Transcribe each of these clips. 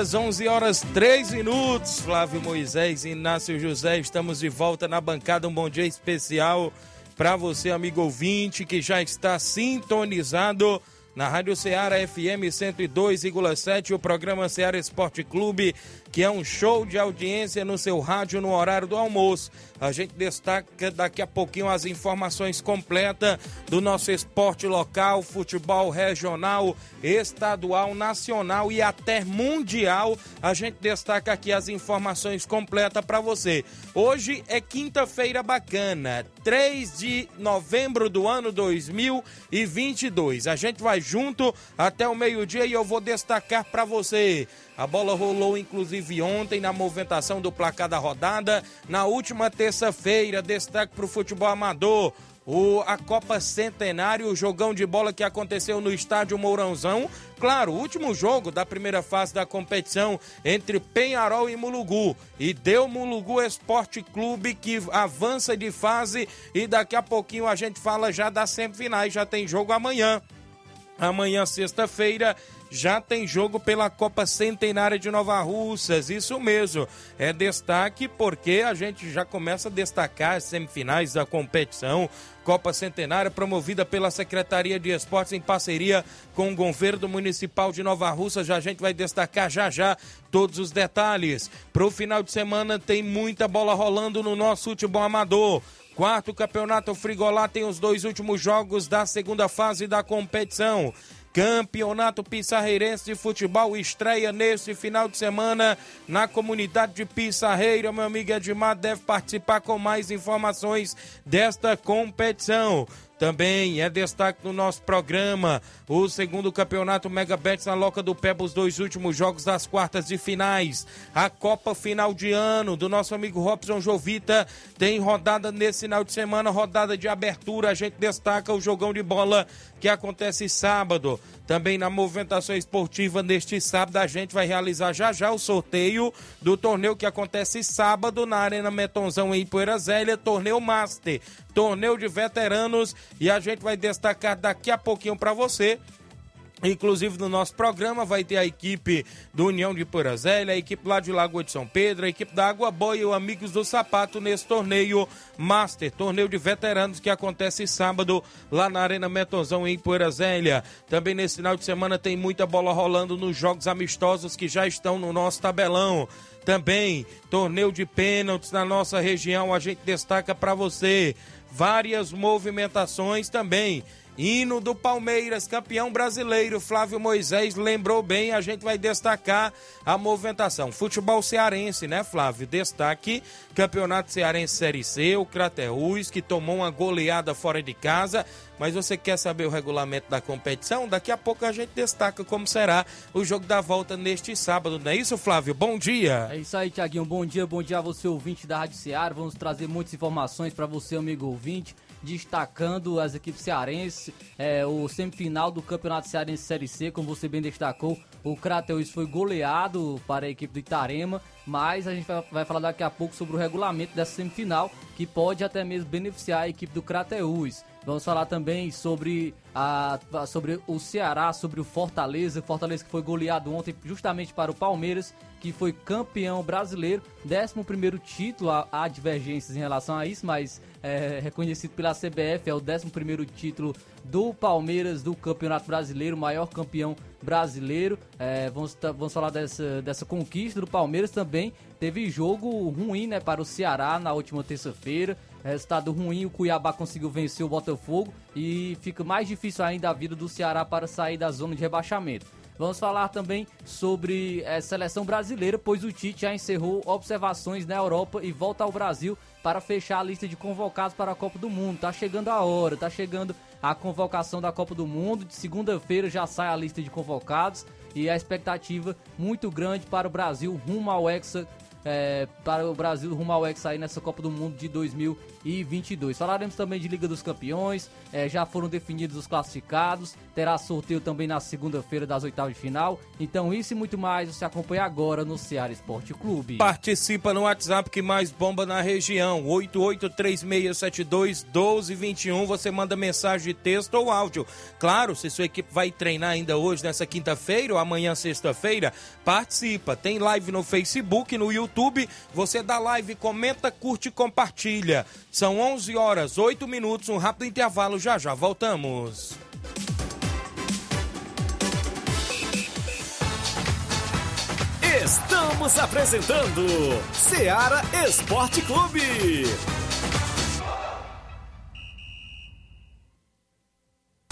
Horas, 11 horas, 3 minutos. Flávio Moisés, Inácio José, estamos de volta na bancada. Um bom dia especial para você, amigo ouvinte, que já está sintonizado na Rádio Ceará FM 102,7, o programa Ceará Esporte Clube, que é um show de audiência no seu rádio no horário do almoço. A gente destaca daqui a pouquinho as informações completas do nosso esporte local, futebol regional, estadual, nacional e até mundial. A gente destaca aqui as informações completas para você. Hoje é quinta-feira bacana, 3 de novembro do ano 2022. A gente vai junto até o meio-dia e eu vou destacar para você a bola rolou inclusive ontem na movimentação do placar da rodada. Na última terça-feira, destaque para o futebol amador. O, a Copa Centenário, o jogão de bola que aconteceu no estádio Mourãozão. Claro, o último jogo da primeira fase da competição entre Penharol e Mulugu. E deu Mulugu Esporte Clube que avança de fase. E daqui a pouquinho a gente fala já das semifinais. Já tem jogo amanhã. Amanhã, sexta-feira, já tem jogo pela Copa Centenária de Nova Russas. Isso mesmo. É destaque porque a gente já começa a destacar as semifinais da competição. Copa Centenária promovida pela Secretaria de Esportes em parceria com o governo municipal de Nova Russa. Já a gente vai destacar já já todos os detalhes. Para o final de semana tem muita bola rolando no nosso futebol amador. Quarto campeonato Frigolá tem os dois últimos jogos da segunda fase da competição. Campeonato Pissarreirense de Futebol estreia nesse final de semana na comunidade de Pissarreira. Meu amigo Edmar deve participar com mais informações desta competição. Também é destaque no nosso programa o segundo campeonato Mega Bets na Loca do Peba, os dois últimos jogos das quartas de finais. A Copa Final de Ano do nosso amigo Robson Jovita tem rodada nesse final de semana, rodada de abertura. A gente destaca o jogão de bola que acontece sábado. Também na movimentação esportiva neste sábado a gente vai realizar já já o sorteio do torneio que acontece sábado na Arena Metonzão em Poeira Zélia, torneio Master, torneio de veteranos e a gente vai destacar daqui a pouquinho para você Inclusive no nosso programa vai ter a equipe do União de Porazélia, a equipe lá de Lagoa de São Pedro, a equipe da Água Boa e o Amigos do Sapato nesse torneio Master, torneio de veteranos que acontece sábado lá na Arena Metonzão em Porazélia. Também nesse final de semana tem muita bola rolando nos jogos amistosos que já estão no nosso tabelão. Também torneio de pênaltis na nossa região, a gente destaca para você várias movimentações também Hino do Palmeiras, campeão brasileiro, Flávio Moisés lembrou bem, a gente vai destacar a movimentação. Futebol cearense, né, Flávio? Destaque, Campeonato Cearense Série C, o Craterus, que tomou uma goleada fora de casa. Mas você quer saber o regulamento da competição? Daqui a pouco a gente destaca como será o jogo da volta neste sábado, não é isso, Flávio? Bom dia! É isso aí, Tiaguinho. Bom dia, bom dia a você, ouvinte da Rádio Ceará. Vamos trazer muitas informações para você, amigo ouvinte destacando as equipes cearenses, é, o semifinal do Campeonato Cearense Série C, como você bem destacou, o Crateus foi goleado para a equipe do Itarema, mas a gente vai, falar daqui a pouco sobre o regulamento dessa semifinal, que pode até mesmo beneficiar a equipe do Crateus. Vamos falar também sobre, a, sobre o Ceará, sobre o Fortaleza, Fortaleza que foi goleado ontem justamente para o Palmeiras, que foi campeão brasileiro, 11 título, há, há divergências em relação a isso, mas é, reconhecido pela CBF, é o 11 título do Palmeiras do Campeonato Brasileiro, maior campeão brasileiro. É, vamos, vamos falar dessa, dessa conquista do Palmeiras também. Teve jogo ruim né, para o Ceará na última terça-feira. Resultado ruim, o Cuiabá conseguiu vencer o Botafogo e fica mais difícil ainda a vida do Ceará para sair da zona de rebaixamento. Vamos falar também sobre a é, seleção brasileira, pois o Tite já encerrou observações na Europa e volta ao Brasil para fechar a lista de convocados para a Copa do Mundo. Tá chegando a hora, tá chegando a convocação da Copa do Mundo. De segunda-feira já sai a lista de convocados e a expectativa muito grande para o Brasil rumo ao Hexa é, para o Brasil rumo ao Hexa aí nessa Copa do Mundo de 2022. Falaremos também de Liga dos Campeões, é, já foram definidos os classificados, terá sorteio também na segunda-feira das oitavas de final. Então isso e muito mais você acompanha agora no Ceará Esporte Clube. Participa no WhatsApp que mais bomba na região, 8836721221. Você manda mensagem de texto ou áudio. Claro, se sua equipe vai treinar ainda hoje, nessa quinta-feira ou amanhã, sexta-feira, participa. Tem live no Facebook, no YouTube. Você dá live, comenta, curte e compartilha. São 11 horas, 8 minutos, um rápido intervalo. Já já voltamos. Estamos apresentando Seara Esporte Clube.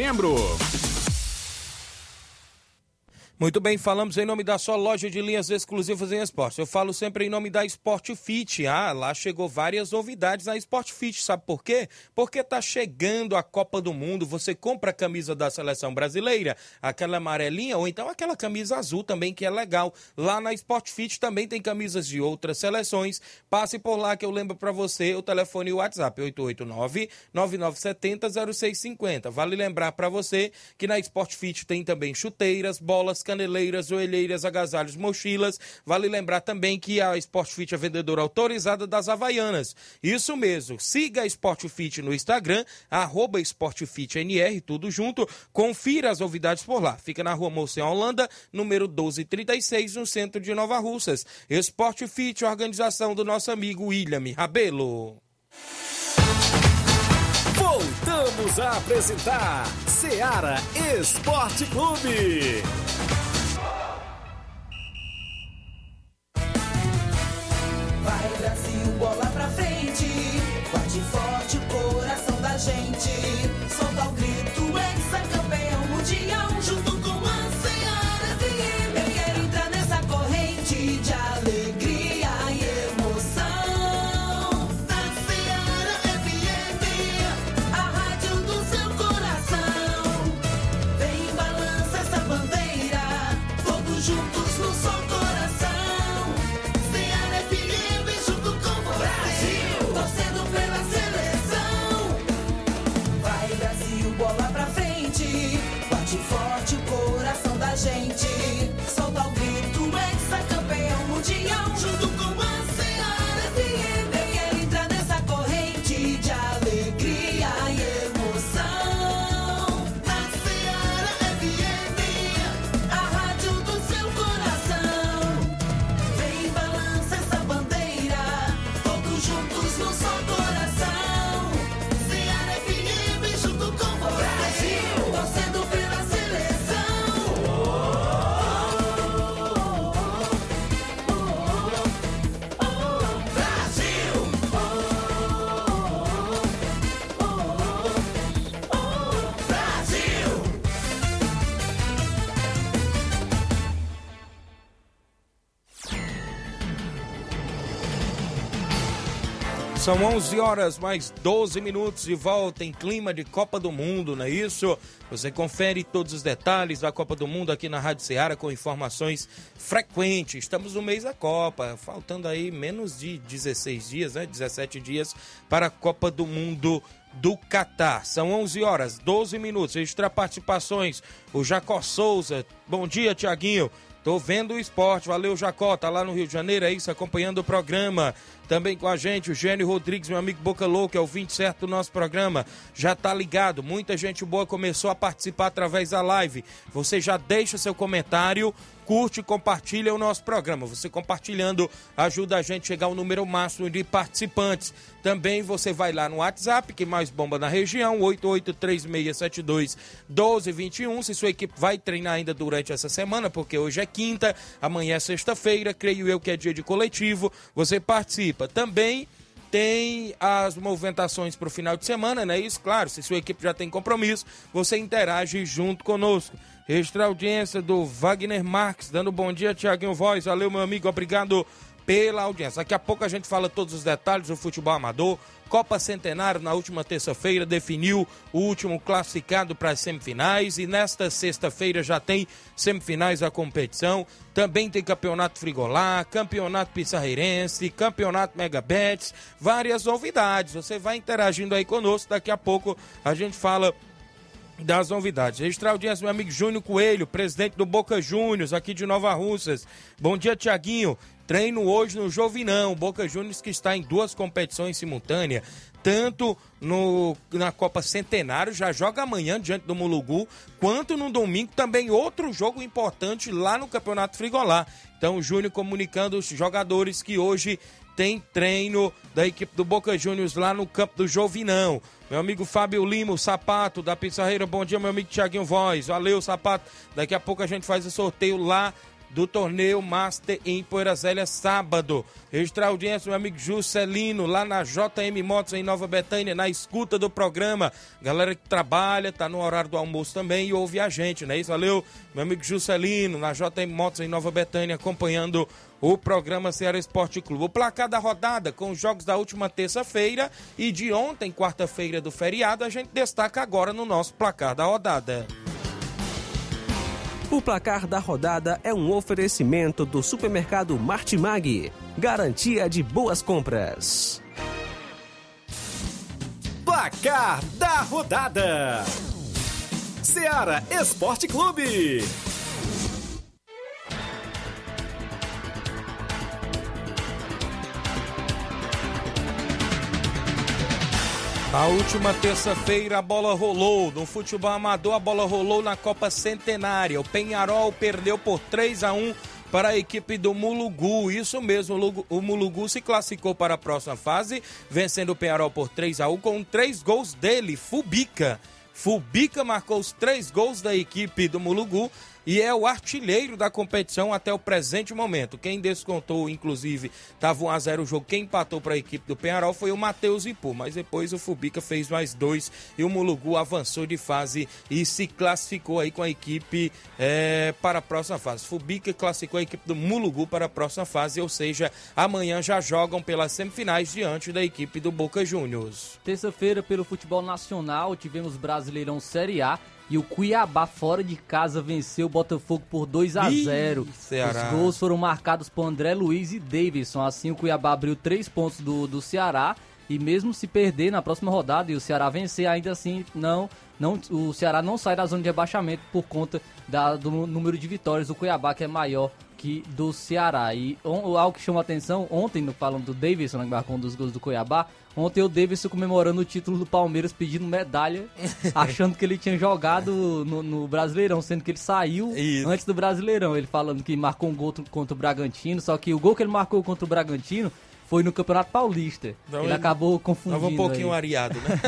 novembro. Muito bem, falamos em nome da sua loja de linhas exclusivas em esportes. Eu falo sempre em nome da Sport Fit. Ah, lá chegou várias novidades na Sport Fit. Sabe por quê? Porque tá chegando a Copa do Mundo. Você compra a camisa da seleção brasileira, aquela amarelinha, ou então aquela camisa azul também, que é legal. Lá na Sport Fit também tem camisas de outras seleções. Passe por lá que eu lembro para você o telefone e o WhatsApp: 889-9970-0650. Vale lembrar para você que na Sport Fit tem também chuteiras, bolas, caneleiras, joelheiras, agasalhos, mochilas. Vale lembrar também que a Sportfit é vendedora autorizada das Havaianas. Isso mesmo. Siga a Sportfit no Instagram, arroba SportFitNR, tudo junto. Confira as novidades por lá. Fica na rua Moção Holanda, número 1236, no centro de Nova Russas. Sportfit, organização do nosso amigo William Rabelo. Voltamos a apresentar Seara Esporte Clube. São 11 horas mais 12 minutos de volta em clima de Copa do Mundo, não é isso? Você confere todos os detalhes da Copa do Mundo aqui na Rádio Ceará com informações frequentes. Estamos no mês da Copa, faltando aí menos de 16 dias, né? 17 dias para a Copa do Mundo do Catar. São 11 horas, 12 minutos. Extra participações. O Jacó Souza. Bom dia, Tiaguinho. Tô vendo o esporte. Valeu, Jacó. Tá lá no Rio de Janeiro, é isso, acompanhando o programa. Também com a gente, o Gênio Rodrigues, meu amigo Boca Louca, é o 20 certo do nosso programa. Já tá ligado. Muita gente boa começou a participar através da live. Você já deixa seu comentário curte e compartilha o nosso programa. Você compartilhando ajuda a gente a chegar ao número máximo de participantes. Também você vai lá no WhatsApp, que mais bomba na região, 8836721221. Se sua equipe vai treinar ainda durante essa semana, porque hoje é quinta, amanhã é sexta-feira, creio eu que é dia de coletivo, você participa. Também tem as movimentações para o final de semana, né? Isso, claro, se sua equipe já tem compromisso, você interage junto conosco. Extra audiência do Wagner Marques, dando bom dia, Tiaguinho Voz. Valeu, meu amigo, obrigado pela audiência. Daqui a pouco a gente fala todos os detalhes do futebol amador. Copa Centenário, na última terça-feira, definiu o último classificado para as semifinais e nesta sexta-feira já tem semifinais da competição. Também tem campeonato Frigolá, campeonato Pissarreirense, campeonato Megabets, várias novidades. Você vai interagindo aí conosco, daqui a pouco a gente fala das novidades. Registrar audiência, meu amigo Júnior Coelho, presidente do Boca Juniors, aqui de Nova Russas. Bom dia, Tiaguinho. Treino hoje no Jovinão, Boca Juniors que está em duas competições simultâneas, tanto no, na Copa Centenário, já joga amanhã diante do Mulugu, quanto no domingo também outro jogo importante lá no Campeonato Frigolá. Então o Júnior comunicando os jogadores que hoje tem treino da equipe do Boca Juniors lá no campo do Jovinão. Meu amigo Fábio Lima, o Sapato da Pizzarreira. Bom dia, meu amigo Tiaguinho Voz. Valeu, Sapato. Daqui a pouco a gente faz o sorteio lá do torneio Master em Poeira sábado. Registrar audiência, meu amigo Juscelino, lá na JM Motos em Nova Betânia, na escuta do programa. Galera que trabalha, tá no horário do almoço também e ouve a gente, não é isso? Valeu, meu amigo Juscelino, na JM Motos em Nova Betânia, acompanhando o programa Ceará Esporte Clube. O placar da rodada com os jogos da última terça-feira e de ontem, quarta-feira do feriado, a gente destaca agora no nosso placar da rodada. O placar da rodada é um oferecimento do supermercado Martimag. Garantia de boas compras. Placar da rodada: Ceará Esporte Clube. Na última terça-feira a bola rolou. No futebol amador, a bola rolou na Copa Centenária. O Penharol perdeu por 3 a 1 para a equipe do Mulugu. Isso mesmo, o Mulugu se classificou para a próxima fase, vencendo o Penharol por 3 a 1 com três gols dele, Fubica. Fubica marcou os três gols da equipe do Mulugu e é o artilheiro da competição até o presente momento. Quem descontou, inclusive, estava 1x0 o jogo. Quem empatou para a equipe do Penharol foi o Matheus Ipu, mas depois o Fubica fez mais dois e o Mulugu avançou de fase e se classificou aí com a equipe é, para a próxima fase. Fubica classificou a equipe do Mulugu para a próxima fase, ou seja, amanhã já jogam pelas semifinais diante da equipe do Boca Juniors. Terça-feira, pelo futebol nacional, tivemos Brasileirão Série A. E o Cuiabá, fora de casa, venceu o Botafogo por 2 a 0 Ceará. Os gols foram marcados por André Luiz e Davidson. Assim, o Cuiabá abriu três pontos do, do Ceará. E mesmo se perder na próxima rodada e o Ceará vencer, ainda assim, não, não, o Ceará não sai da zona de rebaixamento por conta da, do número de vitórias do Cuiabá, que é maior que do Ceará. E on, algo que chama atenção, ontem, no falando do Davidson, né, que marcou um dos gols do Cuiabá, ontem o Davidson comemorando o título do Palmeiras, pedindo medalha, achando que ele tinha jogado no, no Brasileirão, sendo que ele saiu Isso. antes do Brasileirão. Ele falando que marcou um gol contra o Bragantino, só que o gol que ele marcou contra o Bragantino foi no Campeonato Paulista. Não, ele, acabou confundindo. Tava um pouquinho aí. areado, né?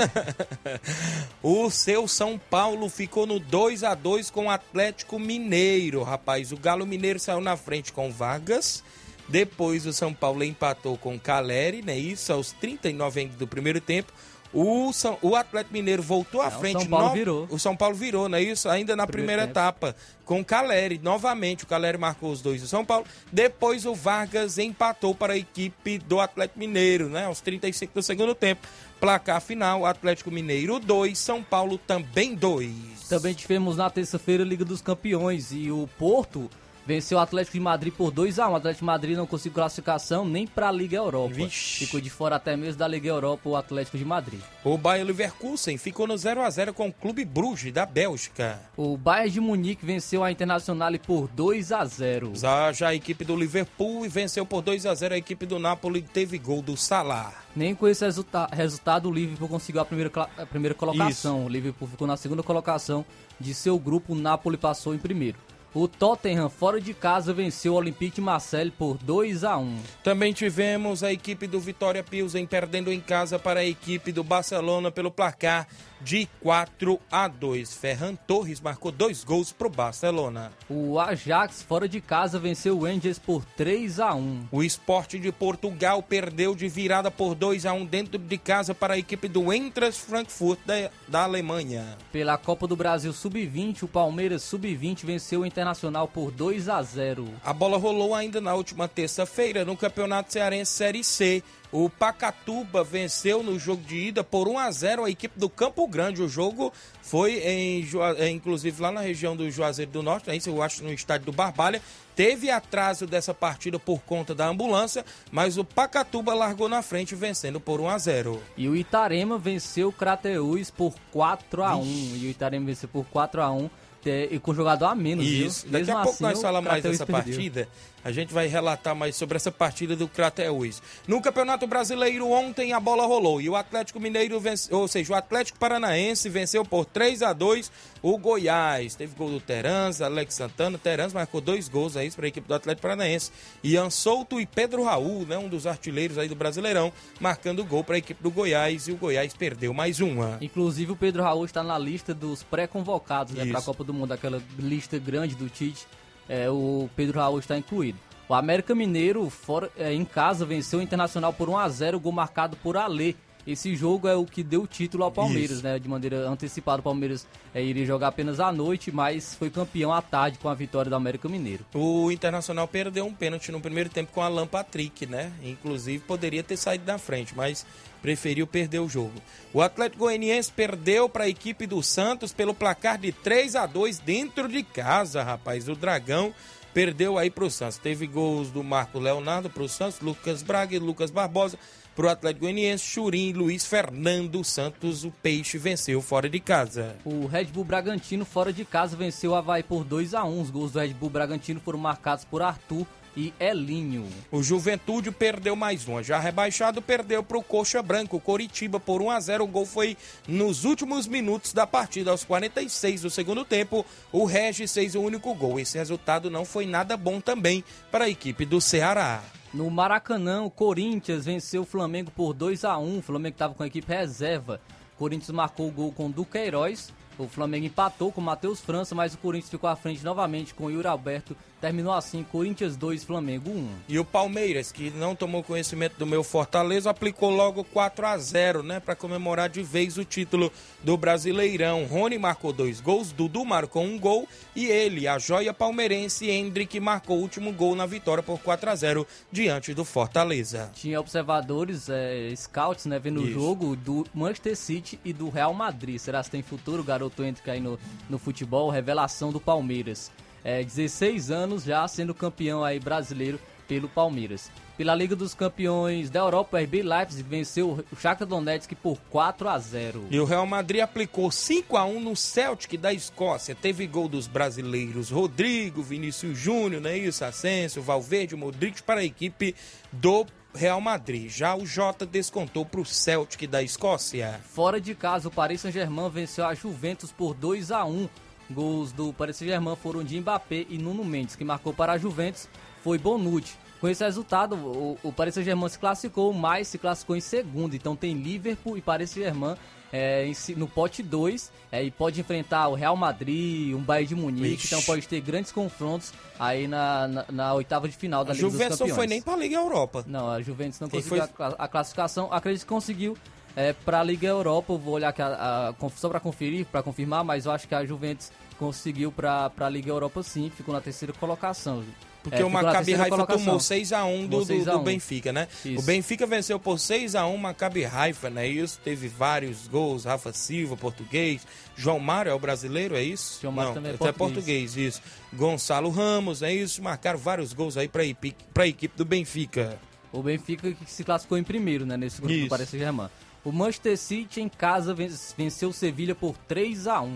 o seu São Paulo ficou no 2 a 2 com o Atlético Mineiro, rapaz. O Galo Mineiro saiu na frente com Vargas. Depois o São Paulo empatou com o Caleri, né? Isso aos 39 do primeiro tempo. O, São, o Atlético Mineiro voltou à Não, frente. São Paulo no- virou. O São Paulo virou, não é isso? Ainda na Primeiro primeira etapa. Com o Caleri, novamente. O Caleri marcou os dois do São Paulo. Depois o Vargas empatou para a equipe do Atlético Mineiro, né? Aos 35 do segundo tempo. Placar final: Atlético Mineiro 2, São Paulo também 2. Também tivemos na terça-feira a Liga dos Campeões e o Porto venceu o Atlético de Madrid por 2 a 1 O Atlético de Madrid não conseguiu classificação nem para a Liga Europa. Vixe. Ficou de fora até mesmo da Liga Europa o Atlético de Madrid. O Bayer Leverkusen ficou no 0 a 0 com o Clube Bruges da Bélgica. O Bayern de Munique venceu a Internacional por 2 a 0. Já, já a equipe do Liverpool venceu por 2 a 0 a equipe do Napoli teve gol do Salah. Nem com esse resulta resultado o Liverpool conseguiu a primeira, a primeira colocação. O Liverpool ficou na segunda colocação de seu grupo, o Napoli passou em primeiro. O Tottenham, fora de casa, venceu o Olympique de Marseille por 2 a 1 Também tivemos a equipe do Vitória Pilsen perdendo em casa para a equipe do Barcelona pelo placar de 4 a 2. Ferran Torres marcou dois gols para o Barcelona. O Ajax, fora de casa, venceu o Angers por 3 a 1 O Esporte de Portugal perdeu de virada por 2 a 1 dentro de casa para a equipe do Eintracht Frankfurt da, da Alemanha. Pela Copa do Brasil Sub-20, o Palmeiras Sub-20 venceu o Internacional por 2 a 0 A bola rolou ainda na última terça-feira no Campeonato Cearense Série C. O Pacatuba venceu no jogo de ida por 1 a 0 a equipe do Campo Grande. O jogo foi em, é, inclusive lá na região do Juazeiro do Norte, né? isso eu acho no estádio do Barbalha. Teve atraso dessa partida por conta da ambulância, mas o Pacatuba largou na frente vencendo por 1 a 0. E o Itarema venceu o Crateús por 4 a 1 E o Itarema venceu por 4 a 1 te- e com jogador a menos, Isso. viu? Daqui Mesmo a pouco assim, nós falamos mais dessa perdeu. partida. A gente vai relatar mais sobre essa partida do Crateús. No Campeonato Brasileiro, ontem a bola rolou e o Atlético Mineiro, venceu, ou seja, o Atlético Paranaense venceu por 3 a 2 o Goiás. Teve gol do Terans, Alex Santana. Terans marcou dois gols aí para a equipe do Atlético Paranaense. Ian Souto e Pedro Raul, né, um dos artilheiros aí do Brasileirão, marcando gol para a equipe do Goiás e o Goiás perdeu mais uma. Inclusive o Pedro Raul está na lista dos pré-convocados né, para a Copa do Mundo, aquela lista grande do Tite. É, o Pedro Raul está incluído. O América Mineiro, fora, é, em casa, venceu o Internacional por 1 a 0 gol marcado por Alê. Esse jogo é o que deu o título ao Palmeiras, Isso. né? De maneira antecipada, o Palmeiras é, iria jogar apenas à noite, mas foi campeão à tarde com a vitória do América Mineiro. O Internacional perdeu um pênalti no primeiro tempo com Alan Patrick, né? Inclusive poderia ter saído da frente, mas preferiu perder o jogo. O Atlético Goianiense perdeu para a equipe do Santos pelo placar de 3 a 2 dentro de casa, rapaz. O Dragão perdeu aí para o Santos. Teve gols do Marco Leonardo para o Santos, Lucas Braga e Lucas Barbosa. Para o Atlético Goianiense, Churim Luiz Fernando Santos, o Peixe venceu fora de casa. O Red Bull Bragantino, fora de casa, venceu o Havaí por 2 a 1 Os gols do Red Bull Bragantino foram marcados por Arthur e Elinho. O Juventude perdeu mais uma. Já rebaixado, perdeu para o Coxa Branco, Coritiba, por 1 a 0 O gol foi nos últimos minutos da partida, aos 46 do segundo tempo. O Regis fez o único gol. Esse resultado não foi nada bom também para a equipe do Ceará. No Maracanã, o Corinthians venceu o Flamengo por 2 a 1 O Flamengo estava com a equipe reserva. O Corinthians marcou o gol com Duqueiroz. O Flamengo empatou com o Matheus França, mas o Corinthians ficou à frente novamente com o Yuri Alberto. Terminou assim, Corinthians 2, Flamengo 1. E o Palmeiras, que não tomou conhecimento do meu Fortaleza, aplicou logo 4 a 0 né? Para comemorar de vez o título do Brasileirão. Rony marcou dois gols, Dudu marcou um gol e ele, a joia palmeirense, Hendrick, marcou o último gol na vitória por 4 a 0 diante do Fortaleza. Tinha observadores, é, scouts, né, vendo o jogo do Manchester City e do Real Madrid. Será que tem futuro? O garoto entra aí no, no futebol, revelação do Palmeiras. É, 16 anos já sendo campeão aí brasileiro pelo Palmeiras. Pela Liga dos Campeões da Europa, o RB Leipzig venceu o Shakhtar Donetsk por 4 a 0. E o Real Madrid aplicou 5 a 1 no Celtic da Escócia. Teve gol dos brasileiros Rodrigo, Vinícius Júnior, né? Isso, Asensio, Valverde, Modric para a equipe do Real Madrid. Já o Jota descontou para o Celtic da Escócia. Fora de casa, o Paris Saint-Germain venceu a Juventus por 2 a 1. Gols do Paris Saint-Germain foram de Mbappé e Nuno Mendes. Quem marcou para a Juventus foi Bonucci. Com esse resultado, o, o Paris Saint-Germain se classificou, mas se classificou em segundo. Então tem Liverpool e Paris Saint-Germain é, no pote 2 é, e pode enfrentar o Real Madrid, um Bayern de Munique. Ixi. Então pode ter grandes confrontos aí na, na, na oitava de final da A Liga Juventus dos não Campeões. foi nem para a Liga Europa. Não, a Juventus não Quem conseguiu foi- a a classificação. Acredito que conseguiu É, para a Liga Europa, eu vou olhar aqui a, a, só para conferir, para confirmar, mas eu acho que a Juventus conseguiu para a Liga Europa sim, ficou na terceira colocação. Porque é, o Maccabi Haifa tomou 6x1 do, do, do, Benfica, né? Isso. O Benfica venceu por 6x1 o Maccabi Haifa, né? Isso teve vários gols, Rafa Silva, português, João Mário é o brasileiro, é isso? João Mário Não, também é até português. português, isso. Gonçalo Ramos, é isso? Marcaram vários gols aí para a equipe do Benfica. O Benfica que se classificou em primeiro, né? Nesse grupo do Paris Saint-Germain. O Manchester City em casa venceu o Sevilha por 3 a 1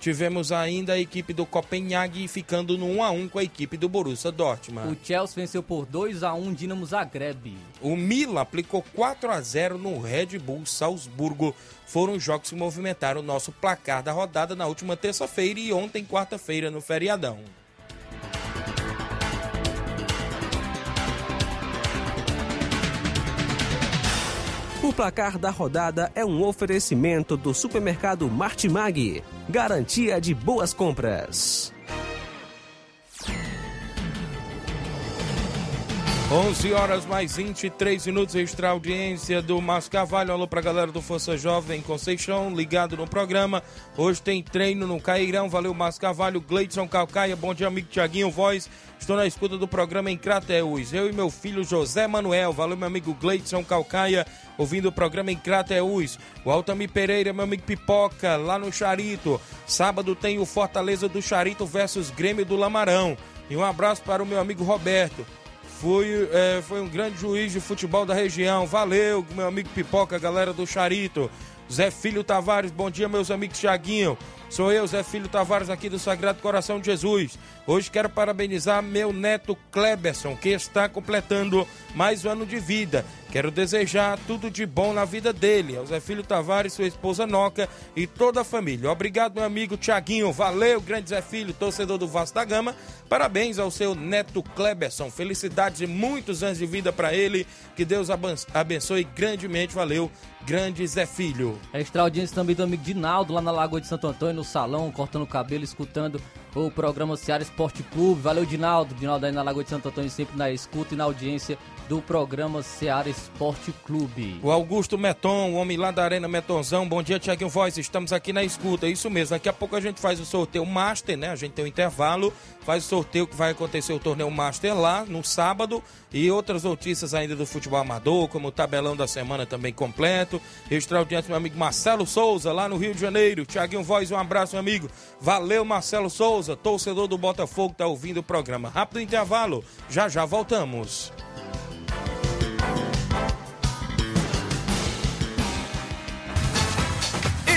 Tivemos ainda a equipe do Copenhague ficando no 1 a 1 com a equipe do Borussia Dortmund. O Chelsea venceu por 2 a 1 Dinamo Zagreb. O Milan aplicou 4 a 0 no Red Bull Salzburgo. Foram os jogos que movimentaram o nosso placar da rodada na última terça-feira e ontem, quarta-feira, no feriadão. O placar da rodada é um oferecimento do supermercado Martimag. Garantia de boas compras. 11 horas mais 23 minutos, extra audiência do Márcio Carvalho. Alô pra galera do Força Jovem Conceição, ligado no programa. Hoje tem treino no Cairão. Valeu, Márcio Carvalho. Gleidson Calcaia, bom dia, amigo Tiaguinho Voz. Estou na escuta do programa em Crateús. Eu e meu filho José Manuel. Valeu, meu amigo Gleidson Calcaia, ouvindo o programa em Crateús. O Altami Pereira, meu amigo Pipoca, lá no Charito. Sábado tem o Fortaleza do Charito versus Grêmio do Lamarão. E um abraço para o meu amigo Roberto. Foi, é, foi um grande juiz de futebol da região. Valeu, meu amigo Pipoca, galera do Charito. Zé Filho Tavares, bom dia, meus amigos Tiaguinho. Sou eu, Zé Filho Tavares, aqui do Sagrado Coração de Jesus. Hoje quero parabenizar meu neto Kleberson, que está completando mais um ano de vida. Quero desejar tudo de bom na vida dele, ao Zé Filho Tavares, sua esposa Noca e toda a família. Obrigado, meu amigo Tiaguinho. Valeu, grande Zé Filho, torcedor do Vasco da Gama. Parabéns ao seu neto Kleberson. Felicidades e muitos anos de vida para ele. Que Deus abençoe grandemente. Valeu, grande Zé Filho. Extra audiência também do amigo Dinaldo, lá na Lagoa de Santo Antônio, no salão, cortando o cabelo, escutando o programa Ceará Esporte Clube. Valeu, Dinaldo. Dinaldo aí na Lagoa de Santo Antônio, sempre na escuta e na audiência do programa Seara Esporte Clube. O Augusto Meton, o homem lá da Arena Metonzão. Bom dia, Tiaguinho Voz. Estamos aqui na escuta. Isso mesmo. Daqui a pouco a gente faz o sorteio Master, né? A gente tem um intervalo. Faz o sorteio que vai acontecer o torneio Master lá no sábado. E outras notícias ainda do futebol amador, como o tabelão da semana também completo. Extraordinário, meu amigo Marcelo Souza, lá no Rio de Janeiro. Tiaguinho Voz, um abraço, meu amigo. Valeu, Marcelo Souza, torcedor do Botafogo, tá ouvindo o programa. Rápido intervalo. Já já voltamos.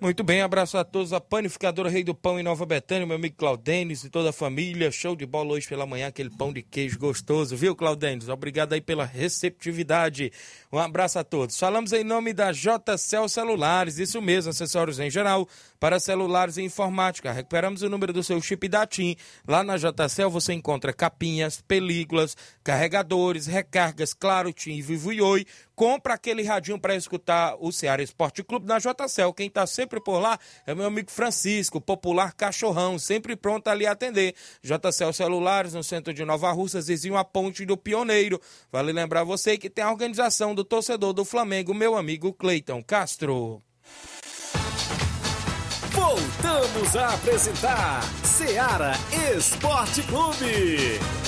Muito bem, abraço a todos. A panificadora Rei do Pão em Nova Betânia, meu amigo Claudênis e toda a família. Show de bola hoje pela manhã, aquele pão de queijo gostoso, viu, Claudênis? Obrigado aí pela receptividade. Um abraço a todos. Falamos em nome da JCL Celulares, isso mesmo, acessórios em geral para celulares e informática. Recuperamos o número do seu chip da TIM. Lá na JCL você encontra capinhas, películas, carregadores, recargas, claro, TIM, Vivo e Oi. Compra aquele radinho para escutar o Ceará Esporte Clube na JCL. Quem está sempre por lá é meu amigo Francisco, popular cachorrão, sempre pronto a lhe atender. JCL Celulares, no centro de Nova Russa, vizinho a Ponte do Pioneiro. Vale lembrar você que tem a organização do torcedor do Flamengo, meu amigo Cleiton Castro. Voltamos a apresentar Seara Esporte Clube.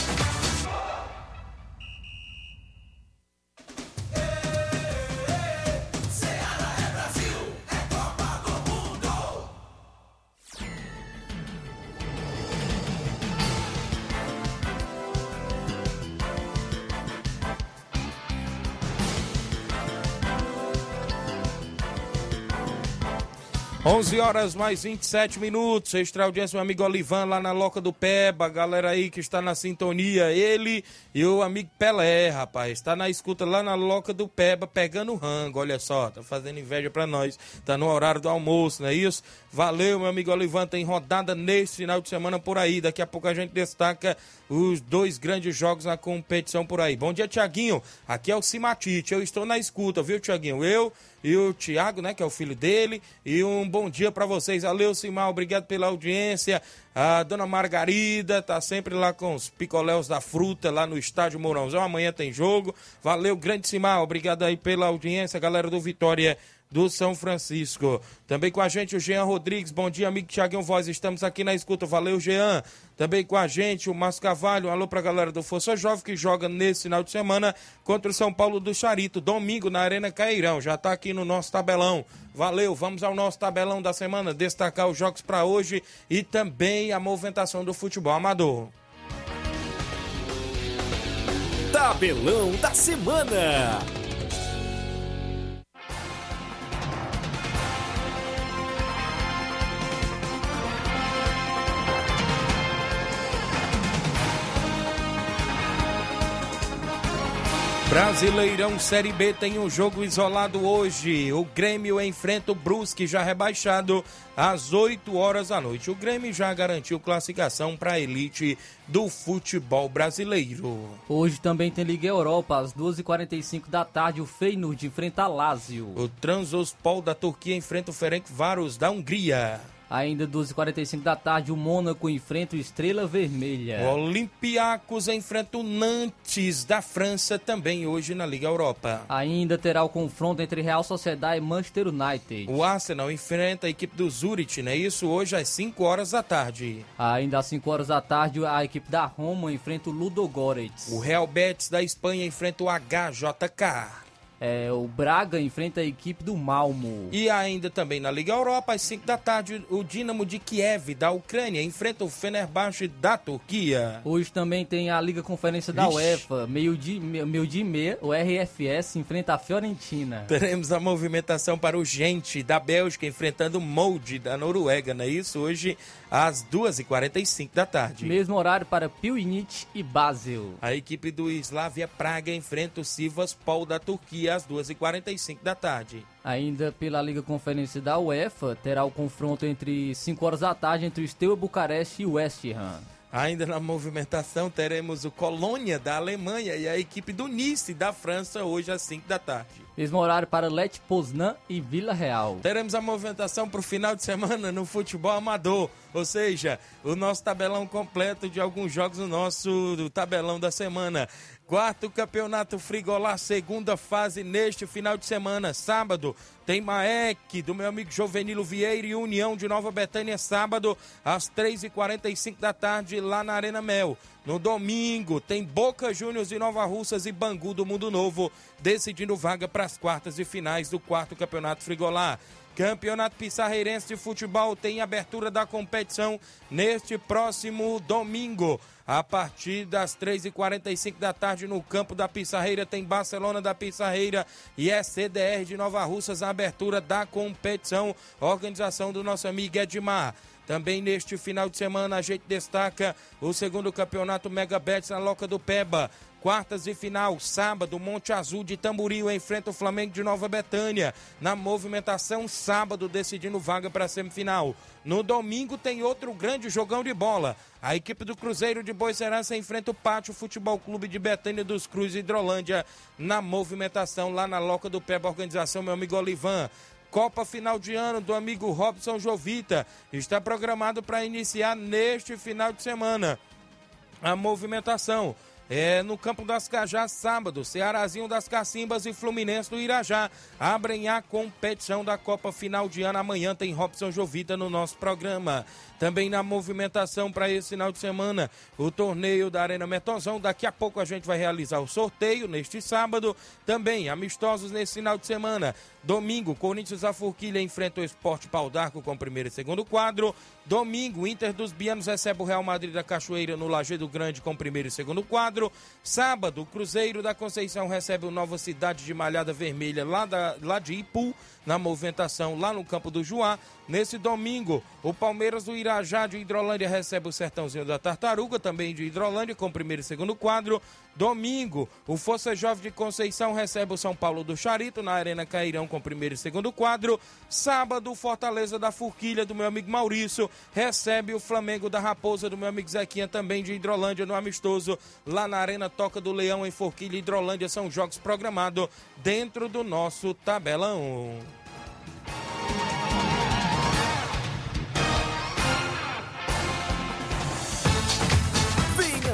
11 horas mais 27 minutos. Extra audiência, meu amigo Olivan lá na Loca do Peba. Galera aí que está na sintonia. Ele e o amigo Pelé, rapaz. Está na escuta lá na Loca do Peba, pegando rango. Olha só, tá fazendo inveja para nós. Tá no horário do almoço, não é isso? Valeu, meu amigo Olivan. Tem rodada nesse final de semana por aí. Daqui a pouco a gente destaca os dois grandes jogos na competição por aí. Bom dia, Tiaguinho. Aqui é o Simatite. Eu estou na escuta, viu, Tiaguinho? Eu e o Tiago, né, que é o filho dele. E um bom dia para vocês. Valeu, Simar, obrigado pela audiência. A dona Margarida tá sempre lá com os picoléus da fruta lá no estádio Mourãozão. Amanhã tem jogo. Valeu, grande Simar, obrigado aí pela audiência, galera do Vitória do São Francisco. Também com a gente o Jean Rodrigues. Bom dia, amigo Tiaguinho Voz. Estamos aqui na escuta. Valeu, Jean. Também com a gente o Márcio Cavalho. Um alô pra galera do Força Jovem que joga nesse final de semana contra o São Paulo do Charito. Domingo na Arena Cairão. Já tá aqui no nosso tabelão. Valeu. Vamos ao nosso tabelão da semana. Destacar os jogos para hoje e também a movimentação do futebol amador. Tabelão da semana. Brasileirão Série B tem um jogo isolado hoje. O Grêmio enfrenta o Brusque, já rebaixado, às 8 horas da noite. O Grêmio já garantiu classificação para a elite do futebol brasileiro. Hoje também tem Liga Europa, às 2h45 da tarde. O Feyenoord enfrenta a Lazio. O Transospol da Turquia enfrenta o Ferencváros da Hungria. Ainda 12h45 da tarde, o Mônaco enfrenta o Estrela Vermelha. O Olympiacos enfrenta o Nantes da França também hoje na Liga Europa. Ainda terá o confronto entre Real Sociedade e Manchester United. O Arsenal enfrenta a equipe do Zurich, não é isso? Hoje às 5 horas da tarde. Ainda às 5 horas da tarde, a equipe da Roma enfrenta o Ludogorets. O Real Betis da Espanha enfrenta o HJK. É, o Braga enfrenta a equipe do Malmo. E ainda também na Liga Europa, às 5 da tarde, o Dinamo de Kiev, da Ucrânia, enfrenta o Fenerbahçe da Turquia. Hoje também tem a Liga Conferência da Ixi. UEFA, meio dia, meio e meia, o RFS enfrenta a Fiorentina. Teremos a movimentação para o Gente da Bélgica, enfrentando o Molde da Noruega, não é isso? Hoje, às 2h45 da tarde. Mesmo horário para Piuinit e Basel. A equipe do Slavia Praga enfrenta o Sivaspol da Turquia às 2h45 da tarde. Ainda pela Liga Conferência da UEFA, terá o confronto entre 5 horas da tarde entre o Steaua Bucareste e o West Ham. Ainda na movimentação teremos o Colônia da Alemanha e a equipe do Nice da França hoje às 5 da tarde. Mesmo horário para Let Poznan e Vila Real. Teremos a movimentação para o final de semana no futebol amador, ou seja, o nosso tabelão completo de alguns jogos no nosso tabelão da semana. Quarto Campeonato Frigolá, segunda fase neste final de semana. Sábado tem Maek, do meu amigo Jovenilo Vieira e União de Nova Betânia, sábado às 3h45 da tarde lá na Arena Mel. No domingo tem Boca Juniors de Nova Russas e Bangu do Mundo Novo, decidindo vaga para as quartas e finais do quarto Campeonato Frigolá. Campeonato Pissarreirense de Futebol tem abertura da competição neste próximo domingo. A partir das 3h45 da tarde, no campo da Pissarreira, tem Barcelona da Pissarreira e SCDR de Nova Russas, a abertura da competição. Organização do nosso amigo Edmar. Também neste final de semana a gente destaca o segundo campeonato Mega Bets na Loca do Peba. Quartas e final, sábado, Monte Azul de Tamboril enfrenta o Flamengo de Nova Betânia. Na movimentação, sábado, decidindo vaga para a semifinal. No domingo tem outro grande jogão de bola. A equipe do Cruzeiro de Boicerança enfrenta o Pátio Futebol Clube de Betânia dos Cruz Hidrolândia na movimentação lá na Loca do Peba, organização meu amigo Olivan. Copa final de ano do amigo Robson Jovita está programado para iniciar neste final de semana. A movimentação é, no Campo das Cajás, sábado, Cearazinho das Cacimbas e Fluminense do Irajá abrem a competição da Copa Final de Ano. Amanhã tem Robson Jovita no nosso programa. Também na movimentação para esse final de semana, o torneio da Arena Metozão. Daqui a pouco a gente vai realizar o sorteio neste sábado. Também amistosos nesse final de semana. Domingo, Corinthians da Forquilha enfrenta o Esporte Pau d'Arco com primeiro e segundo quadro. Domingo, Inter dos Bianos recebe o Real Madrid da Cachoeira no Lajeado Grande com o primeiro e segundo quadro. Sábado, Cruzeiro da Conceição recebe o Nova Cidade de Malhada Vermelha lá, da, lá de Ipu, na movimentação lá no campo do Juá. Nesse domingo, o Palmeiras do Irajá de Hidrolândia recebe o Sertãozinho da Tartaruga, também de Hidrolândia, com primeiro e segundo quadro. Domingo, o Força Jovem de Conceição recebe o São Paulo do Charito na Arena Cairão com primeiro e segundo quadro. Sábado, Fortaleza da Forquilha do meu amigo Maurício recebe o Flamengo da Raposa do meu amigo Zequinha também de Hidrolândia no amistoso lá na Arena Toca do Leão em Forquilha Hidrolândia são jogos programados dentro do nosso tabelão.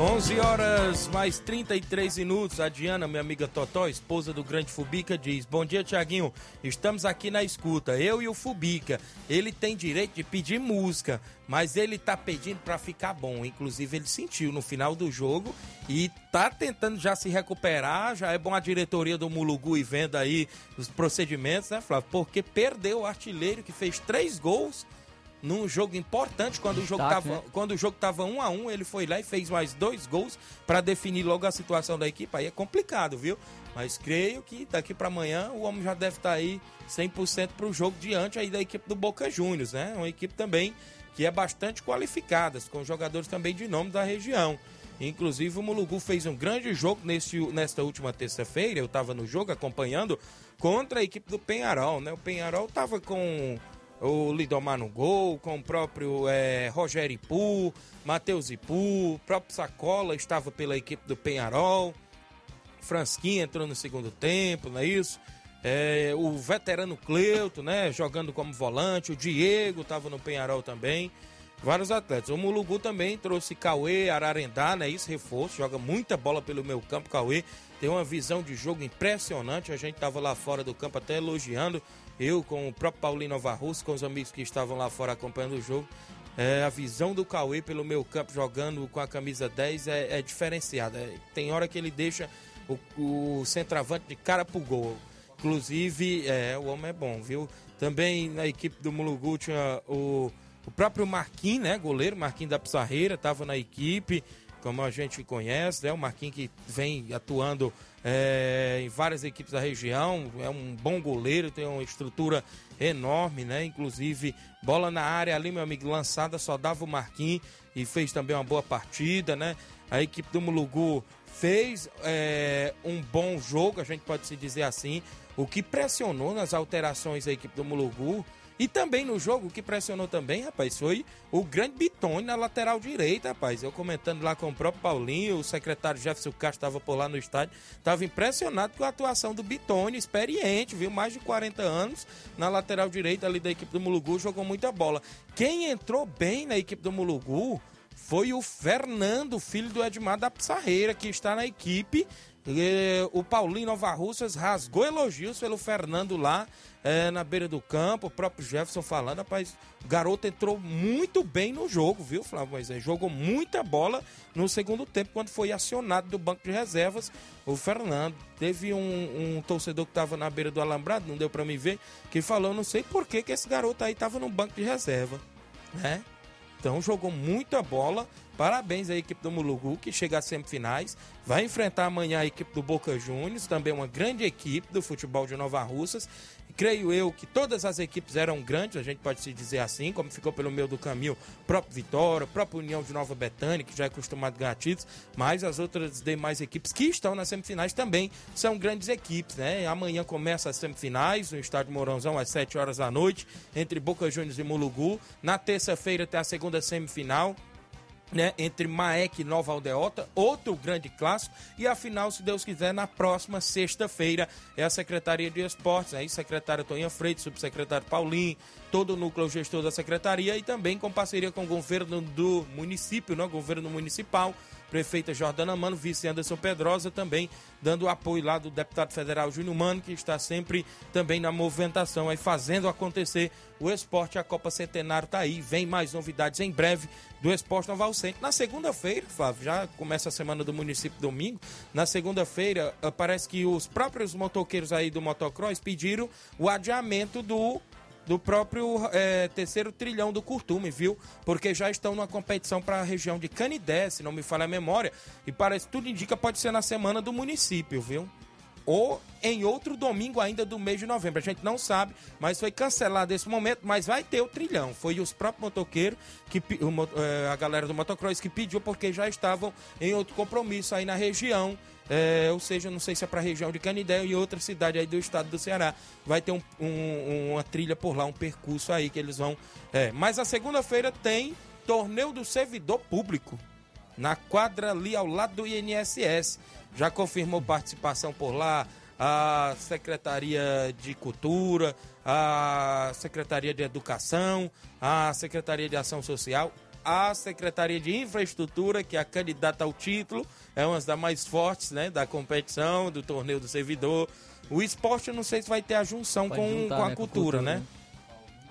11 horas mais 33 minutos. A Diana, minha amiga Totó, esposa do grande Fubica, diz: Bom dia, Tiaguinho. Estamos aqui na escuta. Eu e o Fubica. Ele tem direito de pedir música, mas ele tá pedindo pra ficar bom. Inclusive, ele sentiu no final do jogo e tá tentando já se recuperar. Já é bom a diretoria do Mulugu e vendo aí os procedimentos, né, Flávio? Porque perdeu o artilheiro que fez três gols num jogo importante, quando o jogo Destaque, tava, né? quando o jogo tava um a um, ele foi lá e fez mais dois gols para definir logo a situação da equipe. Aí é complicado, viu? Mas creio que daqui para amanhã o homem já deve estar aí 100% para o jogo diante aí da equipe do Boca Juniors, né? Uma equipe também que é bastante qualificada, com jogadores também de nome da região. Inclusive o Mulugu fez um grande jogo neste, nesta última terça-feira, eu estava no jogo acompanhando contra a equipe do Penharol, né? O Penharol estava com o Lidomar no gol, com o próprio é, Rogério Ipu, Matheus Ipu, o próprio Sacola estava pela equipe do Penharol, Fransquinha entrou no segundo tempo, não é isso? É, o veterano Cleuto, né, jogando como volante, o Diego estava no Penharol também, vários atletas. O Mulugu também trouxe Cauê, Ararendá, né, isso, reforço, joga muita bola pelo meu campo, Cauê, tem uma visão de jogo impressionante, a gente estava lá fora do campo até elogiando, eu com o próprio Paulinho Nova Russa, com os amigos que estavam lá fora acompanhando o jogo, é, a visão do Cauê pelo meu campo jogando com a camisa 10 é, é diferenciada. É, tem hora que ele deixa o, o centroavante de cara pro gol. Inclusive, é, o homem é bom, viu? Também na equipe do Mulugu tinha o, o próprio Marquinhos, né? Goleiro, Marquinhos da Pissarreira, estava na equipe, como a gente conhece, né? O Marquinhos que vem atuando é, em várias equipes da região, é um bom goleiro, tem uma estrutura enorme, né? Inclusive, bola na área ali, meu amigo, lançada, só dava o Marquinhos e fez também uma boa partida, né? A equipe do Mulugu fez é, um bom jogo, a gente pode se dizer assim. O que pressionou nas alterações da equipe do Mulugu e também no jogo, o que pressionou também, rapaz, foi o grande Bitone na lateral direita, rapaz. Eu comentando lá com o próprio Paulinho, o secretário Jefferson Castro estava por lá no estádio, estava impressionado com a atuação do Bitone, experiente, viu? Mais de 40 anos na lateral direita ali da equipe do Mulugu, jogou muita bola. Quem entrou bem na equipe do Mulugu foi o Fernando, filho do Edmar da Pissarreira, que está na equipe. E, o Paulinho Nova Russas rasgou elogios pelo Fernando lá é, na beira do campo, o próprio Jefferson falando, rapaz, o garoto entrou muito bem no jogo, viu, Flávio Moisés? Jogou muita bola no segundo tempo, quando foi acionado do banco de reservas, o Fernando. Teve um, um torcedor que estava na beira do alambrado, não deu para me ver, que falou, não sei por que, que esse garoto aí estava no banco de reserva, né? Então jogou muita bola. Parabéns à equipe do Mulugu, que chega às semifinais. Vai enfrentar amanhã a equipe do Boca Juniors, também uma grande equipe do futebol de Nova Russas. Creio eu que todas as equipes eram grandes, a gente pode se dizer assim, como ficou pelo meio do caminho, próprio Vitória, próprio União de Nova Betânia, que já é acostumado a ganhar títulos, mas as outras demais equipes que estão nas semifinais também são grandes equipes, né? Amanhã começa as semifinais no estádio Mourãozão às 7 horas da noite, entre Boca Juniors e Mulugu. Na terça-feira tem a segunda semifinal, né, entre Maek e Nova Aldeota, outro grande clássico, e a final, se Deus quiser, na próxima sexta-feira, é a Secretaria de Esportes, aí secretário Toninha Freitas, subsecretário Paulinho, todo o núcleo gestor da secretaria e também com parceria com o governo do município, né? governo municipal, prefeita Jordana Mano, vice Anderson Pedrosa, também dando apoio lá do deputado federal Júnior Mano, que está sempre também na movimentação, aí fazendo acontecer o esporte. A Copa Centenário tá aí, vem mais novidades em breve do Esporte Noval Centro. Na segunda-feira, Flávio, já começa a semana do município domingo, na segunda-feira, ah, parece que os próprios motoqueiros aí do motocross pediram o adiamento do do próprio é, terceiro trilhão do Curtume, viu? Porque já estão numa competição para a região de Canidé, se não me falha a memória, e parece tudo indica pode ser na semana do município, viu? Ou em outro domingo ainda do mês de novembro. A gente não sabe, mas foi cancelado esse momento, mas vai ter o trilhão. Foi os próprios motoqueiros, que, o eh, a galera do motocross que pediu, porque já estavam em outro compromisso aí na região. Eh, ou seja, não sei se é para a região de Canidé em outra cidade aí do estado do Ceará. Vai ter um- um- uma trilha por lá, um percurso aí que eles vão. é. Mas a segunda-feira tem torneio do servidor público na quadra ali ao lado do INSS. Já confirmou participação por lá a Secretaria de Cultura, a Secretaria de Educação, a Secretaria de Ação Social, a Secretaria de Infraestrutura, que é a candidata ao título, é uma das mais fortes né, da competição, do torneio do servidor. O esporte, eu não sei se vai ter a junção Pode com, juntar, com a né, com cultura, cultura, né? né?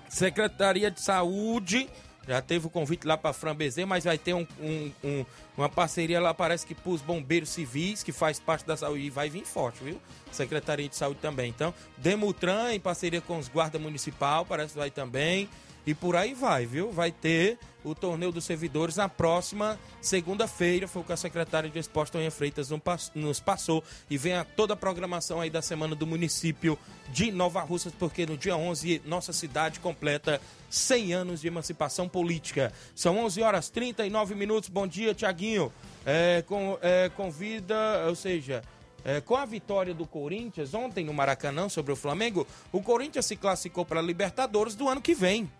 Secretaria de Saúde, já teve o convite lá para Fran Bezerra, mas vai ter um- um- um- uma parceria lá, parece que para os bombeiros civis, que faz parte da saúde, e vai vir forte, viu? Secretaria de Saúde também. Então, Demutran, em parceria com os guarda municipal, parece que vai também. E por aí vai, viu? Vai ter o torneio dos servidores na próxima segunda-feira. Foi o que a secretária de Esporte, Toninha Freitas, nos passou. E vem a toda a programação aí da semana do município de Nova Russas, porque no dia 11, nossa cidade completa 100 anos de emancipação política. São 11 horas 39 minutos. Bom dia, Tiaguinho. É, com, é, convida, ou seja, é, com a vitória do Corinthians ontem no Maracanã sobre o Flamengo, o Corinthians se classificou para a Libertadores do ano que vem.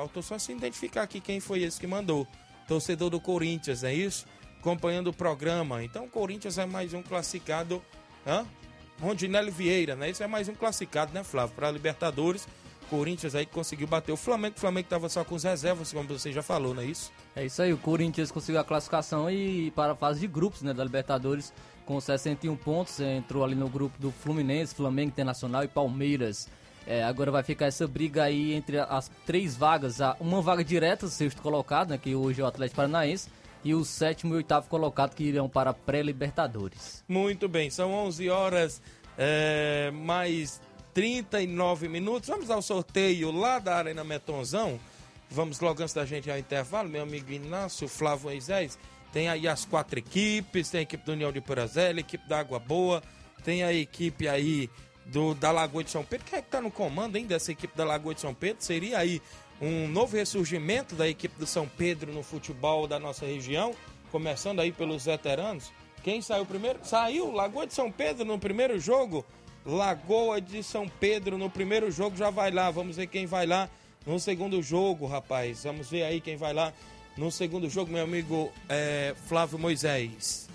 Faltou só se identificar aqui quem foi esse que mandou. Torcedor do Corinthians, é isso? Acompanhando o programa. Então o Corinthians é mais um classificado. Hã? Rondinelli Vieira, né? Isso é mais um classificado, né, Flávio? Para Libertadores. Corinthians aí conseguiu bater o Flamengo. O Flamengo estava só com os reservas, como você já falou, não é isso? É isso aí, o Corinthians conseguiu a classificação e para a fase de grupos né, da Libertadores com 61 pontos. Entrou ali no grupo do Fluminense, Flamengo Internacional e Palmeiras. É, agora vai ficar essa briga aí entre as três vagas. Uma vaga direta, sexto colocado, né, que hoje é o Atlético Paranaense, e o sétimo e oitavo colocado que irão para pré-Libertadores. Muito bem, são 11 horas é, mais 39 minutos. Vamos ao sorteio lá da Arena Metonzão. Vamos logo antes da gente ao intervalo, meu amigo Inácio, Flávio Moisés. Tem aí as quatro equipes, tem a equipe do União de Porazela, a equipe da Água Boa, tem a equipe aí do, da Lagoa de São Pedro. Quem é que tá no comando, hein, dessa equipe da Lagoa de São Pedro? Seria aí um novo ressurgimento da equipe do São Pedro no futebol da nossa região, começando aí pelos veteranos. Quem saiu primeiro? Saiu Lagoa de São Pedro no primeiro jogo. Lagoa de São Pedro no primeiro jogo já vai lá. Vamos ver quem vai lá no segundo jogo, rapaz. Vamos ver aí quem vai lá no segundo jogo, meu amigo é, Flávio Moisés.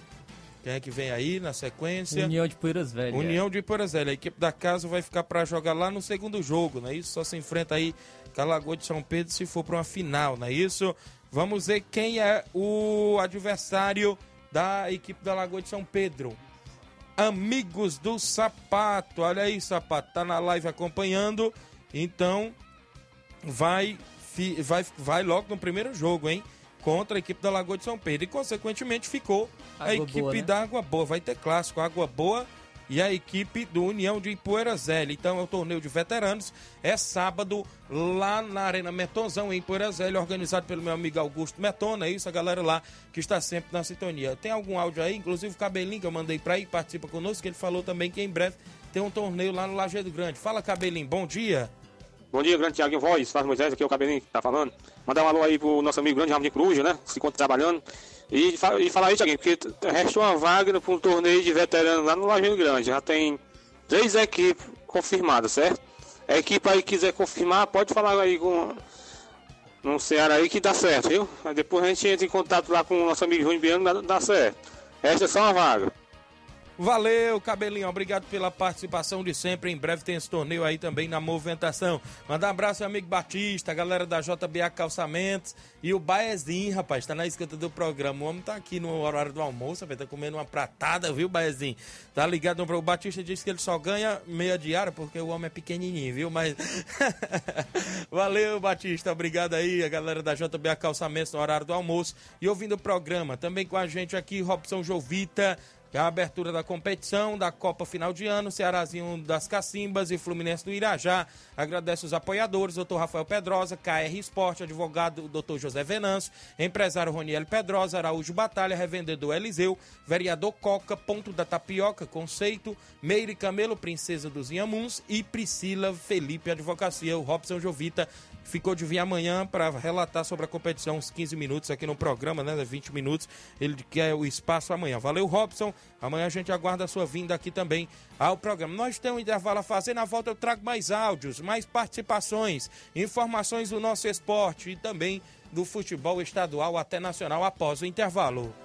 Quem é que vem aí na sequência? União de Poeiras Velhas. União de Porazélia. A equipe da casa vai ficar para jogar lá no segundo jogo, não é isso? Só se enfrenta aí com a Lagoa de São Pedro se for para uma final, não é isso? Vamos ver quem é o adversário da equipe da Lagoa de São Pedro. Amigos do Sapato. Olha aí, Sapato, tá na live acompanhando. Então, vai, vai, vai logo no primeiro jogo, hein? Contra a equipe da Lagoa de São Pedro. E, consequentemente, ficou a Água equipe Boa, né? da Água Boa. Vai ter clássico, Água Boa e a equipe do União de Ipueirazélia. Então, é o torneio de veteranos. É sábado, lá na Arena Metonzão, em Ipueirazélia, organizado pelo meu amigo Augusto Metona. É isso, a galera lá que está sempre na sintonia. Tem algum áudio aí? Inclusive, o Cabelinho que eu mandei pra aí, participa conosco, que ele falou também que em breve tem um torneio lá no Lajeado Grande. Fala, Cabelinho, bom dia. Bom dia, grande Tiaguinho Voz, Flávio Moisés, aqui é o Cabelinho que tá falando. Mandar um alô aí pro nosso amigo grande Ramon de Cruz, né? Se encontra trabalhando. E, fa- e falar aí, Tiaguinho, porque restou uma vaga para um torneio de veteranos lá no Lajeiro Grande. Já tem três equipes confirmadas, certo? A equipe aí quiser confirmar, pode falar aí com no Ceará aí que dá certo, viu? Aí depois a gente entra em contato lá com o nosso amigo Júnior Biano, dá, dá certo. Essa é só uma vaga. Valeu, Cabelinho. Obrigado pela participação de sempre. Em breve tem esse torneio aí também na movimentação. Mandar um abraço ao amigo Batista, a galera da JBA Calçamentos e o Baezinho, rapaz. Tá na escuta do programa. O homem tá aqui no horário do almoço, rapaz. Tá comendo uma pratada, viu, Baezinho? Tá ligado? O Batista disse que ele só ganha meia diária porque o homem é pequenininho, viu? Mas. Valeu, Batista. Obrigado aí, a galera da JBA Calçamentos no horário do almoço e ouvindo o programa. Também com a gente aqui, Robson Jovita. É a abertura da competição da Copa Final de Ano, Cearazinho das Cacimbas e Fluminense do Irajá. Agradece os apoiadores, doutor Rafael Pedrosa, KR Esporte, advogado doutor José Venâncio, empresário Roniel Pedrosa, Araújo Batalha, revendedor Eliseu, vereador Coca, Ponto da Tapioca, Conceito, Meire Camelo, Princesa dos Inhamuns e Priscila Felipe Advocacia. O Robson Jovita ficou de vir amanhã para relatar sobre a competição, uns 15 minutos aqui no programa, né? 20 minutos. Ele quer o espaço amanhã. Valeu, Robson. Amanhã a gente aguarda a sua vinda aqui também ao programa. Nós temos um intervalo a fazer. Na volta eu trago mais áudios, mais participações, informações do nosso esporte e também do futebol estadual até nacional após o intervalo.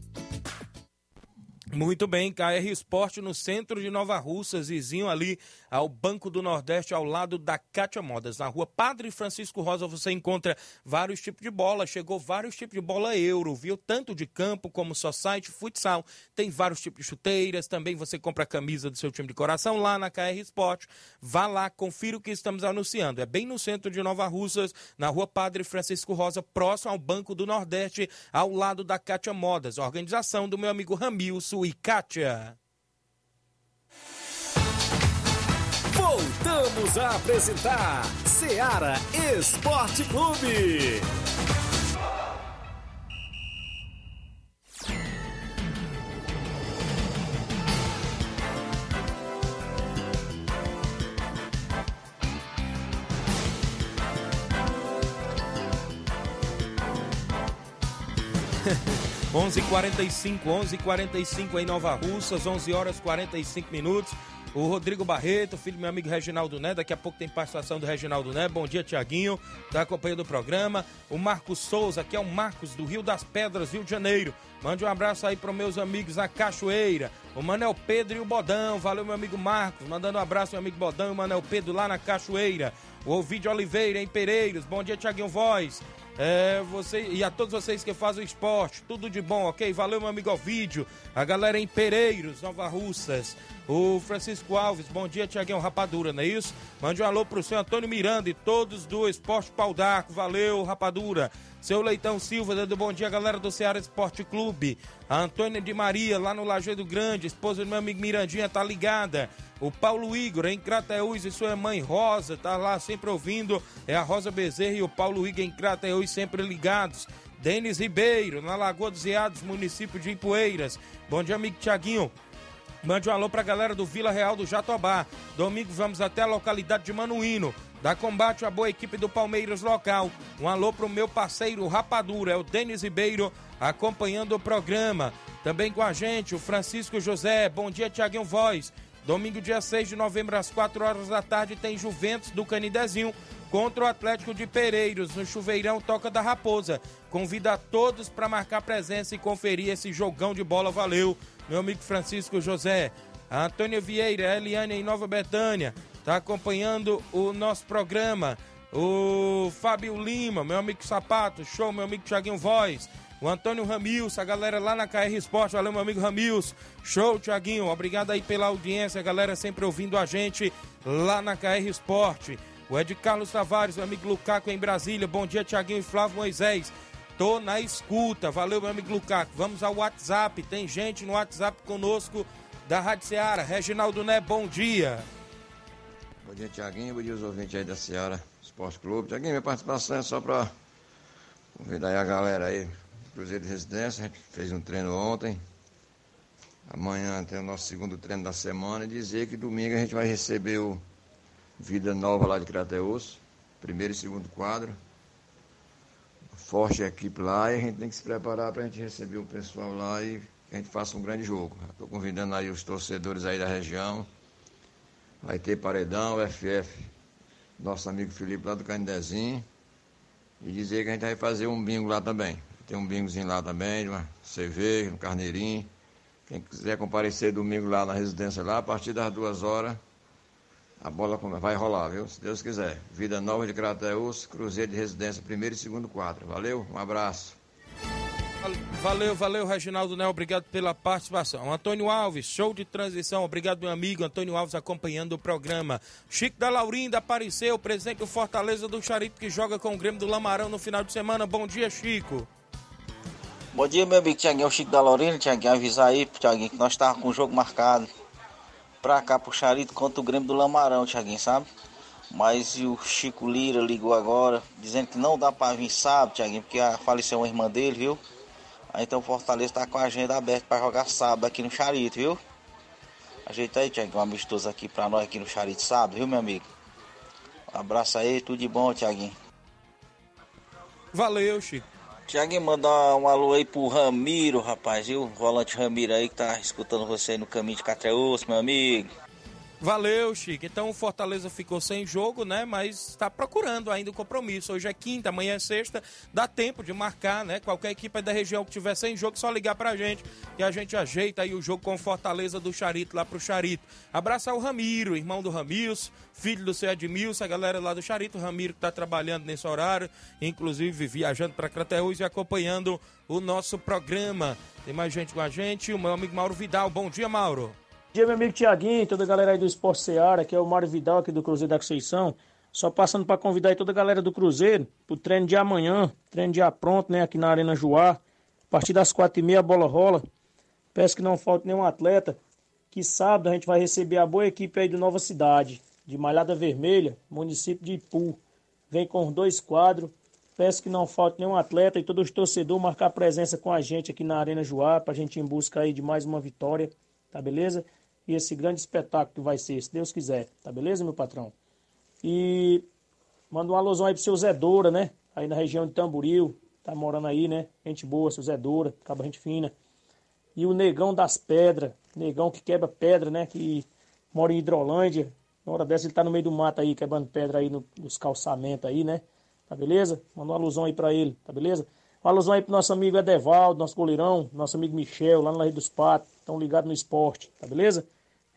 Muito bem, KR Esporte no centro de Nova Russas, vizinho ali ao Banco do Nordeste, ao lado da Cátia Modas. Na rua Padre Francisco Rosa você encontra vários tipos de bola, chegou vários tipos de bola euro, viu? Tanto de campo como society, futsal, tem vários tipos de chuteiras, também você compra a camisa do seu time de coração lá na KR Esporte. Vá lá, confira o que estamos anunciando. É bem no centro de Nova Russas, na rua Padre Francisco Rosa, próximo ao Banco do Nordeste, ao lado da Cátia Modas. Organização do meu amigo Ramilson e Kátia. Voltamos a apresentar Seara Esporte Clube. 45 11 h 45 em Nova Russas, 11 horas 45 minutos. O Rodrigo Barreto, filho do meu amigo Reginaldo Né, daqui a pouco tem participação do Reginaldo Né. Bom dia, Tiaguinho, tá acompanhando o programa. O Marcos Souza, que é o Marcos do Rio das Pedras, Rio de Janeiro. Mande um abraço aí para meus amigos na Cachoeira. O Manel Pedro e o Bodão. Valeu, meu amigo Marcos. Mandando um abraço, meu amigo Bodão e o Manel Pedro lá na Cachoeira. O Ovidio Oliveira, em Pereiros. Bom dia, Tiaguinho Voz. É, você, e a todos vocês que fazem o esporte, tudo de bom, ok? Valeu, meu amigo Ovidio. A galera em Pereiros, Nova Russas. O Francisco Alves, bom dia, Tiaguinho Rapadura, não é isso? Mande um alô pro seu Antônio Miranda e todos do Esporte Pau d'Arco. Valeu, Rapadura. Seu Leitão Silva, dando bom dia, galera do Ceará Esporte Clube. A Antônia de Maria, lá no Lajeado Grande, esposa do meu amigo Mirandinha, tá ligada. O Paulo Igor, em Crateús, e sua mãe Rosa, tá lá sempre ouvindo. É a Rosa Bezerra e o Paulo Igor em Crateús, sempre ligados. Denis Ribeiro, na Lagoa dos Eados, município de Ipueiras. Bom dia, amigo Tiaguinho. Mande um alô pra galera do Vila Real do Jatobá. Domingo vamos até a localidade de Manuíno. Da combate a boa equipe do Palmeiras local. Um alô pro meu parceiro Rapadura, é o Denis Ribeiro, acompanhando o programa. Também com a gente, o Francisco José. Bom dia, Tiaguinho Voz. Domingo, dia 6 de novembro, às 4 horas da tarde, tem Juventus do Canidezinho contra o Atlético de Pereiros, no Chuveirão Toca da Raposa. Convida a todos para marcar presença e conferir esse jogão de bola. Valeu, meu amigo Francisco José. A Antônia Vieira, a Eliane em Nova Betânia, está acompanhando o nosso programa. O Fábio Lima, meu amigo Sapato, show, meu amigo Thiaguinho Voz. O Antônio Ramils, a galera lá na KR Esporte, valeu meu amigo Ramils. Show, Thiaguinho, obrigado aí pela audiência, a galera sempre ouvindo a gente lá na KR Esporte. O Ed Carlos Tavares, meu amigo Lucaco em Brasília, bom dia Thiaguinho e Flávio Moisés. Tô na escuta. Valeu, meu amigo Lucaco. Vamos ao WhatsApp. Tem gente no WhatsApp conosco da Rádio Seara. Reginaldo Né, bom dia. Bom dia, Tiaguinho. Bom dia, os ouvintes aí da Seara Esporte Clube. Tiaguinho, minha participação é só para convidar aí a galera aí. Cruzeiro de Residência, a gente fez um treino ontem. Amanhã tem o nosso segundo treino da semana e dizer que domingo a gente vai receber o Vida Nova lá de Crateus, primeiro e segundo quadro. Forte equipe lá e a gente tem que se preparar para a gente receber o pessoal lá e que a gente faça um grande jogo. Estou convidando aí os torcedores aí da região. Vai ter paredão, FF, nosso amigo Felipe lá do Canindezinho. E dizer que a gente vai fazer um bingo lá também. Tem um bingozinho lá também, uma cerveja, um carneirinho. Quem quiser comparecer domingo lá na residência lá, a partir das duas horas, a bola vai rolar, viu? Se Deus quiser. Vida Nova de Crateus, Cruzeiro de Residência, primeiro e segundo quadro. Valeu, um abraço. Valeu, valeu, Reginaldo Né, obrigado pela participação. Antônio Alves, show de transição, obrigado, meu amigo. Antônio Alves acompanhando o programa. Chico da Laurinda apareceu, presidente do Fortaleza do Charito, que joga com o Grêmio do Lamarão no final de semana. Bom dia, Chico. Bom dia, meu amigo Tiaguinho, é o Chico da Lorena. Tiaguinho, avisar aí, Tiaguinho, que nós estávamos com o jogo marcado pra cá, pro Charito, contra o Grêmio do Lamarão, Tiaguinho, sabe? Mas o Chico Lira ligou agora, dizendo que não dá pra vir sábado, Tiaguinho, porque faleceu uma irmã dele, viu? Aí então o Fortaleza tá com a agenda aberta pra jogar sábado aqui no Charito, viu? Ajeita aí, Tiaguinho, um amistoso aqui pra nós aqui no Charito sábado, viu, meu amigo? Um abraço aí, tudo de bom, Tiaguinho. Valeu, Chico. Tiaguinho, mandar um alô aí pro Ramiro, rapaz, viu? O volante Ramiro aí que tá escutando você aí no caminho de Catreus, meu amigo. Valeu, Chico. Então o Fortaleza ficou sem jogo, né? Mas está procurando ainda o compromisso. Hoje é quinta, amanhã é sexta. Dá tempo de marcar, né? Qualquer equipe da região que tiver sem jogo, só ligar pra gente. E a gente ajeita aí o jogo com o Fortaleza do Charito lá pro Charito. Abraçar o Ramiro, irmão do Ramilson, filho do seu Edmilson, a galera lá do Charito. O Ramiro que tá trabalhando nesse horário, inclusive viajando pra Crateús e acompanhando o nosso programa. Tem mais gente com a gente. O meu amigo Mauro Vidal. Bom dia, Mauro. Bom dia, meu amigo Tiaguinho, toda a galera aí do Esporte Seara, que é o Mário Vidal aqui do Cruzeiro da Conceição. Só passando para convidar aí toda a galera do Cruzeiro pro treino de amanhã, treino já pronto, né, aqui na Arena Joá. A partir das quatro e meia a bola rola. Peço que não falte nenhum atleta, que sábado a gente vai receber a boa equipe aí do Nova Cidade, de Malhada Vermelha, município de Ipu. Vem com dois quadros. Peço que não falte nenhum atleta e todos os torcedores marcar presença com a gente aqui na Arena Joá, pra gente ir em busca aí de mais uma vitória, tá beleza? E esse grande espetáculo que vai ser, se Deus quiser, tá beleza, meu patrão? E manda um alusão aí pro seu Zé Doura, né? Aí na região de Tamboril, tá morando aí, né? Gente boa, seu Zé Doura, acaba gente fina. E o Negão das Pedras, Negão que quebra pedra, né? Que mora em Hidrolândia. Na hora dessa ele tá no meio do mato aí, quebrando pedra aí no- nos calçamentos aí, né? Tá beleza? Manda uma alusão aí pra ele, tá beleza? Uma alusão aí pro nosso amigo Edevaldo, nosso goleirão, nosso amigo Michel, lá no Rei dos Patos. Estão ligados no esporte, tá beleza?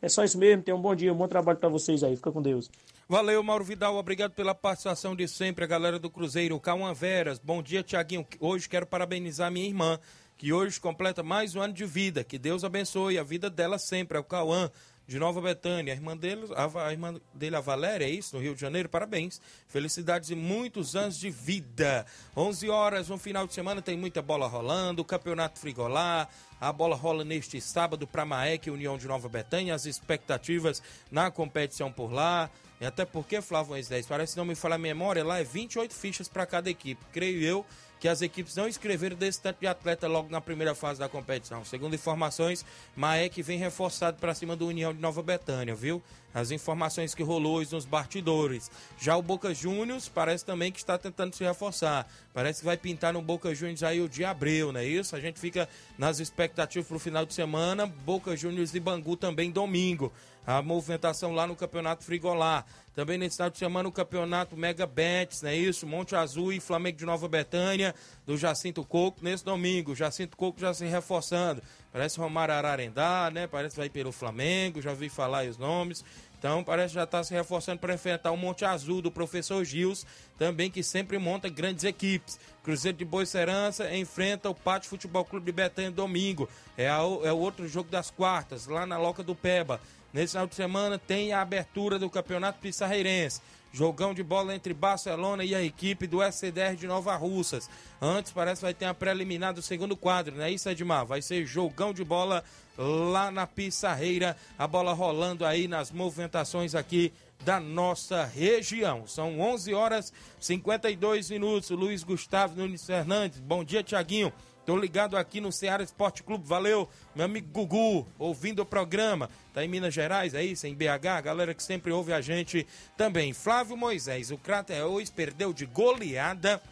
É só isso mesmo, tenham um bom dia, um bom trabalho pra vocês aí. Fica com Deus. Valeu, Mauro Vidal. Obrigado pela participação de sempre, a galera do Cruzeiro. Cauã Veras. Bom dia, Tiaguinho. Hoje quero parabenizar minha irmã, que hoje completa mais um ano de vida. Que Deus abençoe a vida dela sempre. É o Cauã, de Nova Betânia. A irmã dele, a, a irmã dele, a Valéria, é isso? No Rio de Janeiro. Parabéns. Felicidades e muitos anos de vida. 11 horas, um final de semana, tem muita bola rolando. Campeonato Frigolá. A bola rola neste sábado para Maek, União de Nova Betânia. As expectativas na competição por lá. E até porque, Flávio Moisés, 10, parece não me falar a memória, lá é 28 fichas para cada equipe. Creio eu que as equipes não escreveram desse tanto de atleta logo na primeira fase da competição. Segundo informações, Maek vem reforçado para cima do União de Nova Betânia, viu? As informações que rolou nos bastidores. Já o Boca Juniors parece também que está tentando se reforçar. Parece que vai pintar no Boca Juniors aí o de Abreu, não é isso? A gente fica nas expectativas para o final de semana. Boca Juniors e Bangu também domingo. A movimentação lá no Campeonato Frigolá. Também nesse final de semana o Campeonato Mega Bets, não é isso? Monte Azul e Flamengo de Nova Betânia, do Jacinto Coco, nesse domingo. Jacinto Coco já se reforçando. Parece Romário Ararendá, né? Parece que vai pelo Flamengo, já vi falar os nomes. Então parece que já está se reforçando para enfrentar o Monte Azul do professor Gils, também que sempre monta grandes equipes. Cruzeiro de Boa Serança enfrenta o Pátio Futebol Clube de Betânia domingo. É, a- é o outro jogo das quartas, lá na Loca do Peba. Nesse final de semana tem a abertura do Campeonato Pissarreirense. Jogão de bola entre Barcelona e a equipe do SCDR de Nova Russas. Antes parece que vai ter a preliminar do segundo quadro, não é isso, Edmar? Vai ser jogão de bola lá na Pissarreira. A bola rolando aí nas movimentações aqui da nossa região. São 11 horas 52 minutos. Luiz Gustavo Nunes Fernandes. Bom dia, Tiaguinho. Tô ligado aqui no Ceará Esporte Clube. Valeu, meu amigo Gugu, ouvindo o programa. Tá em Minas Gerais, é isso? Em BH, galera que sempre ouve a gente também. Flávio Moisés, o Crateus perdeu de goleada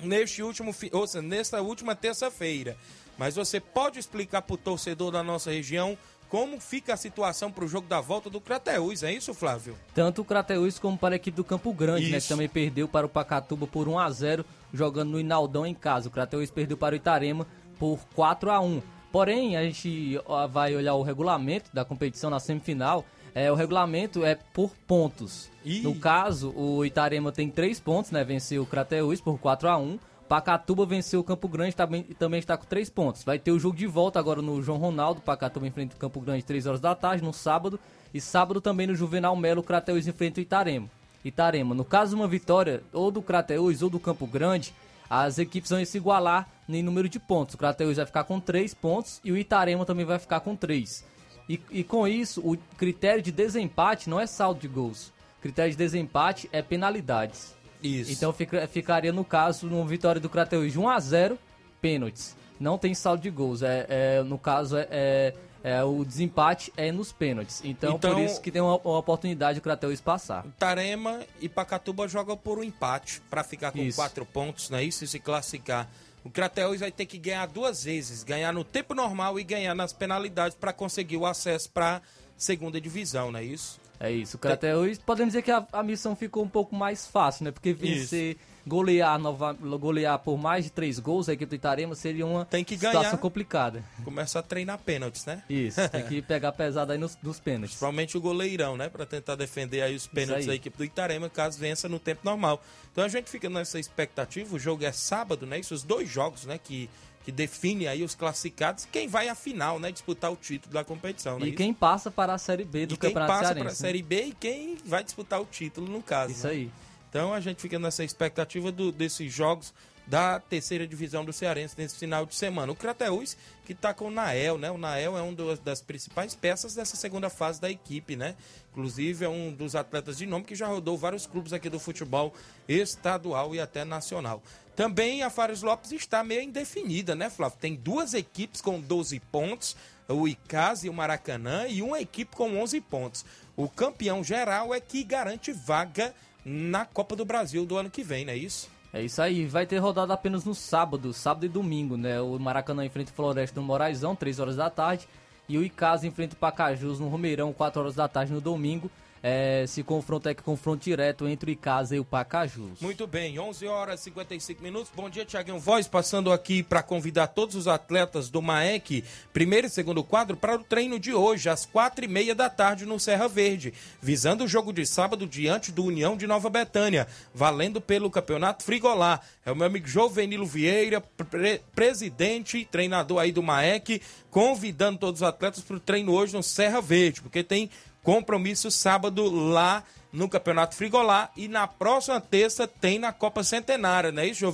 neste último, ou seja, nesta última terça-feira. Mas você pode explicar pro torcedor da nossa região como fica a situação pro jogo da volta do Crateus, é isso, Flávio? Tanto o Crateus como para a equipe do Campo Grande, né? Isso. Que também perdeu para o Pacatuba por 1 a 0 jogando no Inaldão em casa. O Crateus perdeu para o Itarema por 4 a 1 Porém, a gente vai olhar o regulamento da competição na semifinal. É, o regulamento é por pontos. No caso, o Itarema tem 3 pontos, né? Venceu o Crateus por 4 a 1 Pacatuba venceu o Campo Grande também, também está com 3 pontos. Vai ter o jogo de volta agora no João Ronaldo. Pacatuba enfrenta o Campo Grande 3 horas da tarde, no sábado. E sábado também no Juvenal Melo, o Crateus enfrenta o Itarema. Itarema. No caso de uma vitória ou do Crateus ou do Campo Grande, as equipes vão se igualar em número de pontos. O Crateus vai ficar com 3 pontos e o Itarema também vai ficar com 3. E, e com isso, o critério de desempate não é saldo de gols. O critério de desempate é penalidades. Isso. Então fica- ficaria no caso, uma vitória do Crateus de 1 a 0 pênaltis. Não tem saldo de gols. É, é- no caso, é, é- é o desempate é nos pênaltis. Então, Então- por isso que tem uma, uma oportunidade o Crateus passar. Tarema e Pacatuba jogam por um empate para ficar com Isso. quatro pontos, não é isso? E se classificar. O Crateus vai ter que ganhar duas vezes, ganhar no tempo normal e ganhar nas penalidades para conseguir o acesso para segunda divisão, não é isso? É isso. O Crateus, podemos dizer que a, a missão ficou um pouco mais fácil, né? Porque vencer, golear, nova, golear por mais de três gols a equipe do Itarema seria uma Tem que situação ganhar. complicada. Começa a treinar pênaltis, né? Isso, tem que pegar pesado aí nos, nos pênaltis. Principalmente o goleirão, né? Para tentar defender aí os pênaltis Isso da aí. equipe do Itarema, caso vença no tempo normal. Então a gente fica nessa expectativa. O jogo é sábado, né? Isso, os dois jogos, né? Que, que definem aí os classificados. Quem vai à final, né? Disputar o título da competição, né? E quem passa para a Série B do e quem Campeonato passa Cearense. para a né? Série B e quem vai disputar o título, no caso. Isso né? aí. Então a gente fica nessa expectativa do- desses jogos da terceira divisão do Cearense nesse final de semana. O Crateus, que está com o Nael, né? O Nael é das- das principais peças dessa segunda fase da equipe, né? Inclusive é um dos atletas de nome que já rodou vários clubes aqui do futebol estadual e até nacional. Também a Fares Lopes está meio indefinida, né, Flávio? Tem duas equipes com 12 pontos, o Icasa e o Maracanã, e uma equipe com 11 pontos. O campeão geral é que garante vaga na Copa do Brasil do ano que vem, não é isso? É isso aí, vai ter rodada apenas no sábado, sábado e domingo, né? O Maracanã enfrenta o Floresta no Moraizão, 3 horas da tarde. E o Icasa enfrenta o Pacajus no Romeirão, 4 horas da tarde no domingo. É, se confronta é que confronto direto entre o Icasa e o Pacajus. Muito bem, 11 horas e 55 minutos. Bom dia, Tiaguinho Voz, passando aqui para convidar todos os atletas do MAEC, primeiro e segundo quadro, para o treino de hoje, às quatro e meia da tarde, no Serra Verde, visando o jogo de sábado diante do União de Nova Betânia, valendo pelo Campeonato Frigolá. É o meu amigo Jovenilo Vieira, pre- presidente e treinador aí do MAEC, convidando todos os atletas para o treino hoje no Serra Verde, porque tem compromisso sábado lá no Campeonato Frigolá e na próxima terça tem na Copa Centenária, não é isso?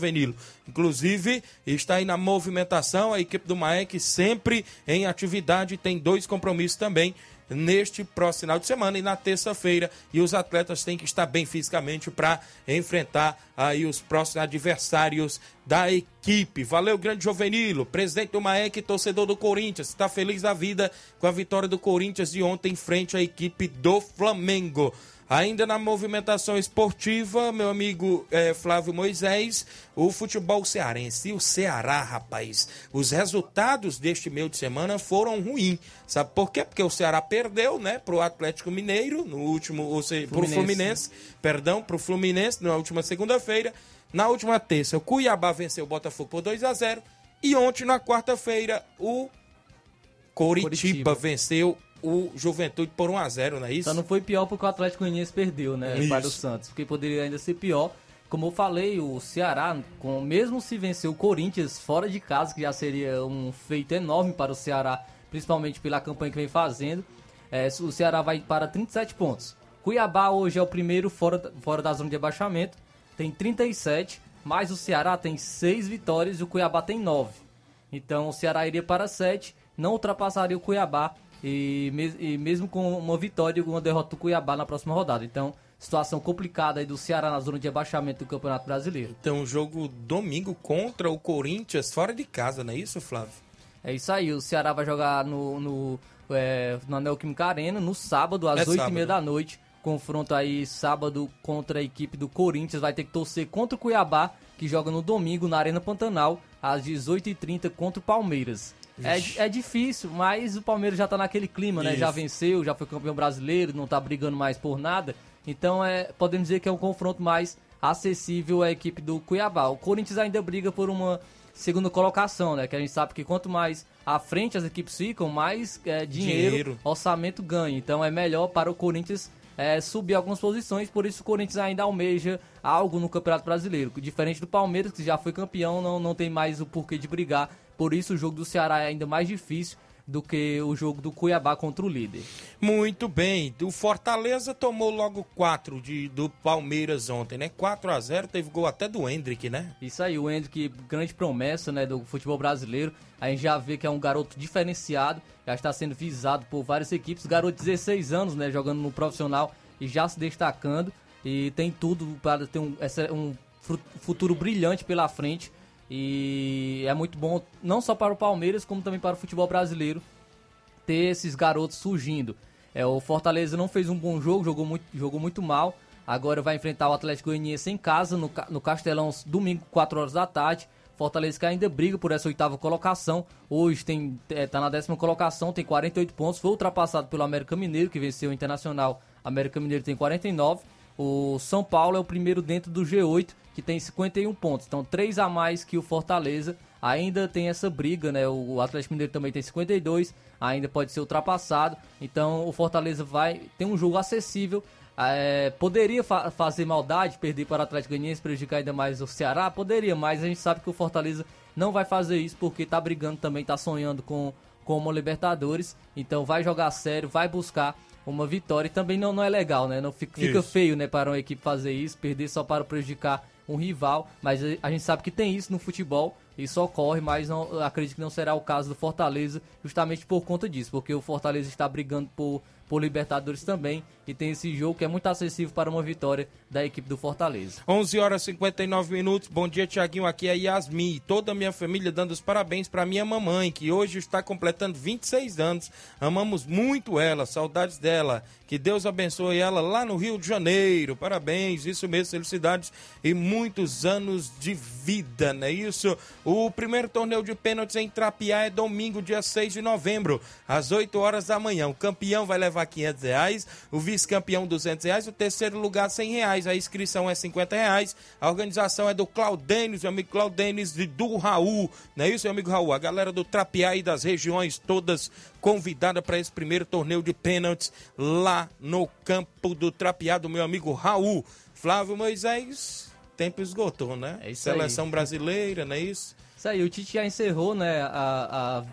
Inclusive, está aí na movimentação, a equipe do Maek sempre em atividade, tem dois compromissos também neste próximo final de semana e na terça-feira e os atletas têm que estar bem fisicamente para enfrentar aí os próximos adversários da equipe. Valeu, grande Jovenilo, presidente do Maek, torcedor do Corinthians, está feliz da vida com a vitória do Corinthians de ontem em frente à equipe do Flamengo. Ainda na movimentação esportiva, meu amigo eh, Flávio Moisés, o futebol cearense e o Ceará, rapaz. Os resultados deste meio de semana foram ruins. Sabe por quê? Porque o Ceará perdeu, né, pro Atlético Mineiro no último, ou seja, pro Fluminense. Fluminense, perdão, pro Fluminense na última segunda-feira. Na última terça, o Cuiabá venceu o Botafogo por 2 a 0 e ontem na quarta-feira o Coritiba, Coritiba. venceu o Juventude por 1 a 0 não é isso? Só não foi pior porque o Atlético Goianiense perdeu, né? Isso. Para o Santos. Porque poderia ainda ser pior. Como eu falei, o Ceará, com, mesmo se vencer o Corinthians fora de casa, que já seria um feito enorme para o Ceará, principalmente pela campanha que vem fazendo, é, o Ceará vai para 37 pontos. Cuiabá hoje é o primeiro fora, da- fora da zona de abaixamento, tem 37, mas o Ceará tem 6 vitórias e o Cuiabá tem 9. Então o Ceará iria para 7, não ultrapassaria o Cuiabá e, mes- e mesmo com uma vitória e uma derrota do Cuiabá na próxima rodada. Então, situação complicada aí do Ceará na zona de abaixamento do Campeonato Brasileiro. Então, jogo domingo contra o Corinthians, fora de casa, não é isso, Flávio? É isso aí, o Ceará vai jogar no, no, é, na Neoquímica Arena no sábado, às É 8 sábado. e meia da noite. Confronto aí sábado contra a equipe do Corinthians. Vai ter que torcer contra o Cuiabá, que joga no domingo na Arena Pantanal, às 18h30 contra o Palmeiras. É, é difícil, mas o Palmeiras já tá naquele clima, né? Já Isso. venceu, já foi campeão brasileiro, não tá brigando mais por nada. Então é, podemos dizer que é um confronto mais acessível à equipe do Cuiabá. O Corinthians ainda briga por uma segunda colocação, né? Que a gente sabe que quanto mais à frente as equipes ficam, mais é, dinheiro, Dinheiro. orçamento ganha. Então é melhor para o Corinthians é, subir algumas posições, por isso o Corinthians ainda almeja algo no Campeonato Brasileiro. Diferente do Palmeiras, que já foi campeão, não, não tem mais o porquê de brigar. Por isso o jogo do Ceará é ainda mais difícil do que o jogo do Cuiabá contra o líder. Muito bem. O Fortaleza tomou logo 4 de, do Palmeiras ontem, né? 4 a 0 teve gol até do Hendrick, né? Isso aí, o Hendrick, grande promessa né, do futebol brasileiro. A gente já vê que é um garoto diferenciado, já está sendo visado por várias equipes. Garoto de 16 anos, né, jogando no profissional e já se destacando. E tem tudo para ter um, um futuro brilhante pela frente. E é muito bom, não só para o Palmeiras, como também para o futebol brasileiro, ter esses garotos surgindo. É, o Fortaleza não fez um bom jogo, jogou muito, jogou muito mal. Agora vai enfrentar o Atlético Goianiense em casa, no, no Castelão, domingo, 4 horas da tarde. Fortaleza que ainda briga por essa oitava colocação. Hoje tem, é, tá na décima colocação, tem 48 pontos. Foi ultrapassado pelo América Mineiro, que venceu o Internacional. América Mineiro tem 49. O São Paulo é o primeiro dentro do G8, que tem 51 pontos. Então, 3 a mais que o Fortaleza. Ainda tem essa briga, né? O Atlético Mineiro também tem 52, ainda pode ser ultrapassado. Então, o Fortaleza vai ter um jogo acessível. É, poderia fa- fazer maldade, perder para o Atlético Goianiense, prejudicar ainda mais o Ceará? Poderia, mas a gente sabe que o Fortaleza não vai fazer isso porque tá brigando também, tá sonhando com, com uma Libertadores. Então vai jogar sério, vai buscar uma vitória. E também não, não é legal, né? Não fica, fica feio, né, para uma equipe fazer isso, perder só para prejudicar um rival. Mas a- gente sabe que tem isso no futebol. Isso ocorre, mas não, acredito que não será o caso do Fortaleza, justamente por conta disso, porque o Fortaleza está brigando por, por Libertadores também e tem esse jogo que é muito acessível para uma vitória da equipe do Fortaleza. 11 horas e 59 minutos. Bom dia, Tiaguinho. Aqui é Yasmin e toda a minha família dando os parabéns para minha mamãe, que hoje está completando 26 anos. Amamos muito ela, saudades dela. Que Deus abençoe ela lá no Rio de Janeiro. Parabéns, isso mesmo, felicidades e muitos anos de vida, não é isso? O primeiro torneio de pênaltis em Trapiá é domingo, dia 6 de novembro, às 8 horas da manhã. O campeão vai levar 500 reais, o vice-campeão 200 reais, o terceiro lugar 100 reais. A inscrição é 50 reais. A organização é do Claudênis, meu amigo Claudênis e do Raul, não é isso, meu amigo Raul? A galera do Trapiá e das regiões todas convidada para esse primeiro torneio de pênaltis lá no campo do Trapiá do meu amigo Raul. Flávio Moisés, tempo esgotou, né? É isso Seleção aí. brasileira, não é isso? Isso aí, o Tite já encerrou, né, a, a-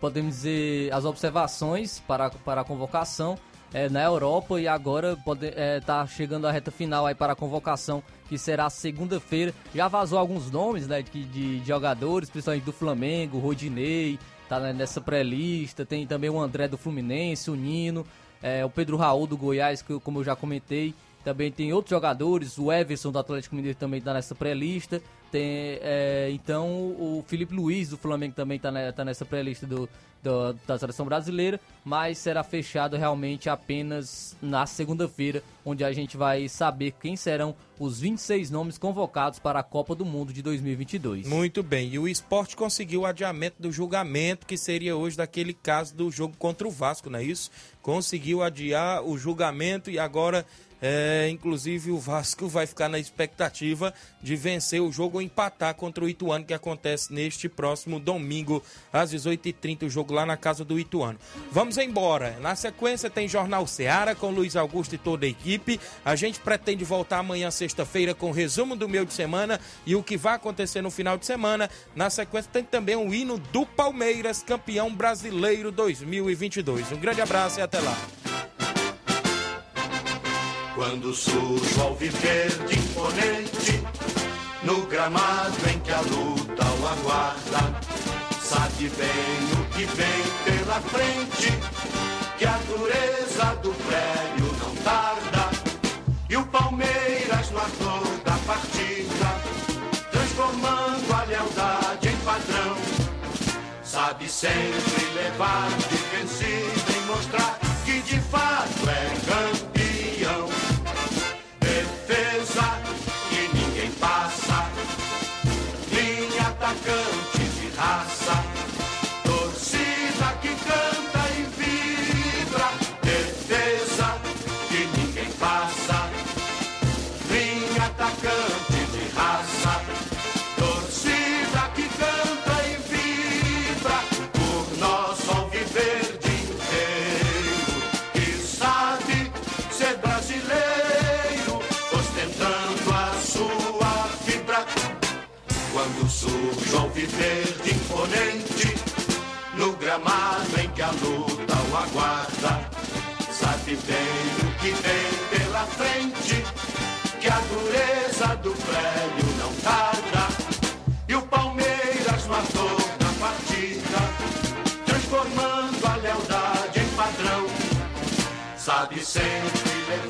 podemos dizer, as observações para, para a convocação é, na Europa e agora pode, é, tá chegando a reta final aí para a convocação, que será segunda-feira. Já vazou alguns nomes, né, de, de, jogadores, principalmente do Flamengo, Rodinei, tá né, nessa pré-lista, tem também o André do Fluminense, o Nino, é, o Pedro Raul do Goiás, que como eu já comentei, também tem outros jogadores, o Everson do Atlético Mineiro também está nessa pré-lista. Tem, é, então o Felipe Luiz do Flamengo também está nessa pré-lista do, do- da seleção brasileira, mas será fechado realmente apenas na segunda-feira, onde a gente vai saber quem serão os 26 nomes convocados para a Copa do Mundo de 2022. Muito bem. E o esporte conseguiu o adiamento do julgamento, que seria hoje daquele caso do jogo contra o Vasco, não é isso? Conseguiu adiar o julgamento e agora, é, inclusive, o Vasco vai ficar na expectativa de vencer o jogo ou empatar contra o Ituano, que acontece neste próximo domingo, às 18h30, o jogo lá na casa do Ituano. Vamos embora. Na sequência tem Jornal Seara com Luiz Augusto e toda a equipe. A gente pretende voltar amanhã, sexta-feira, com o resumo do meio de semana e o que vai acontecer no final de semana. Na sequência tem também o hino do Palmeiras, campeão brasileiro 2022. Um grande abraço e até lá. Quando ao viver de imponente, no gramado em que a luta o aguarda, sabe bem o que vem pela frente, que a dureza do prédio não tarda. E o Palmeiras no ator da partida, transformando a lealdade em padrão, sabe sempre levar de de imponente, no gramado em que a luta o aguarda, sabe bem o que vem pela frente, que a dureza do prédio não tarda. E o Palmeiras matou na partida, transformando a lealdade em padrão. Sabe sempre levar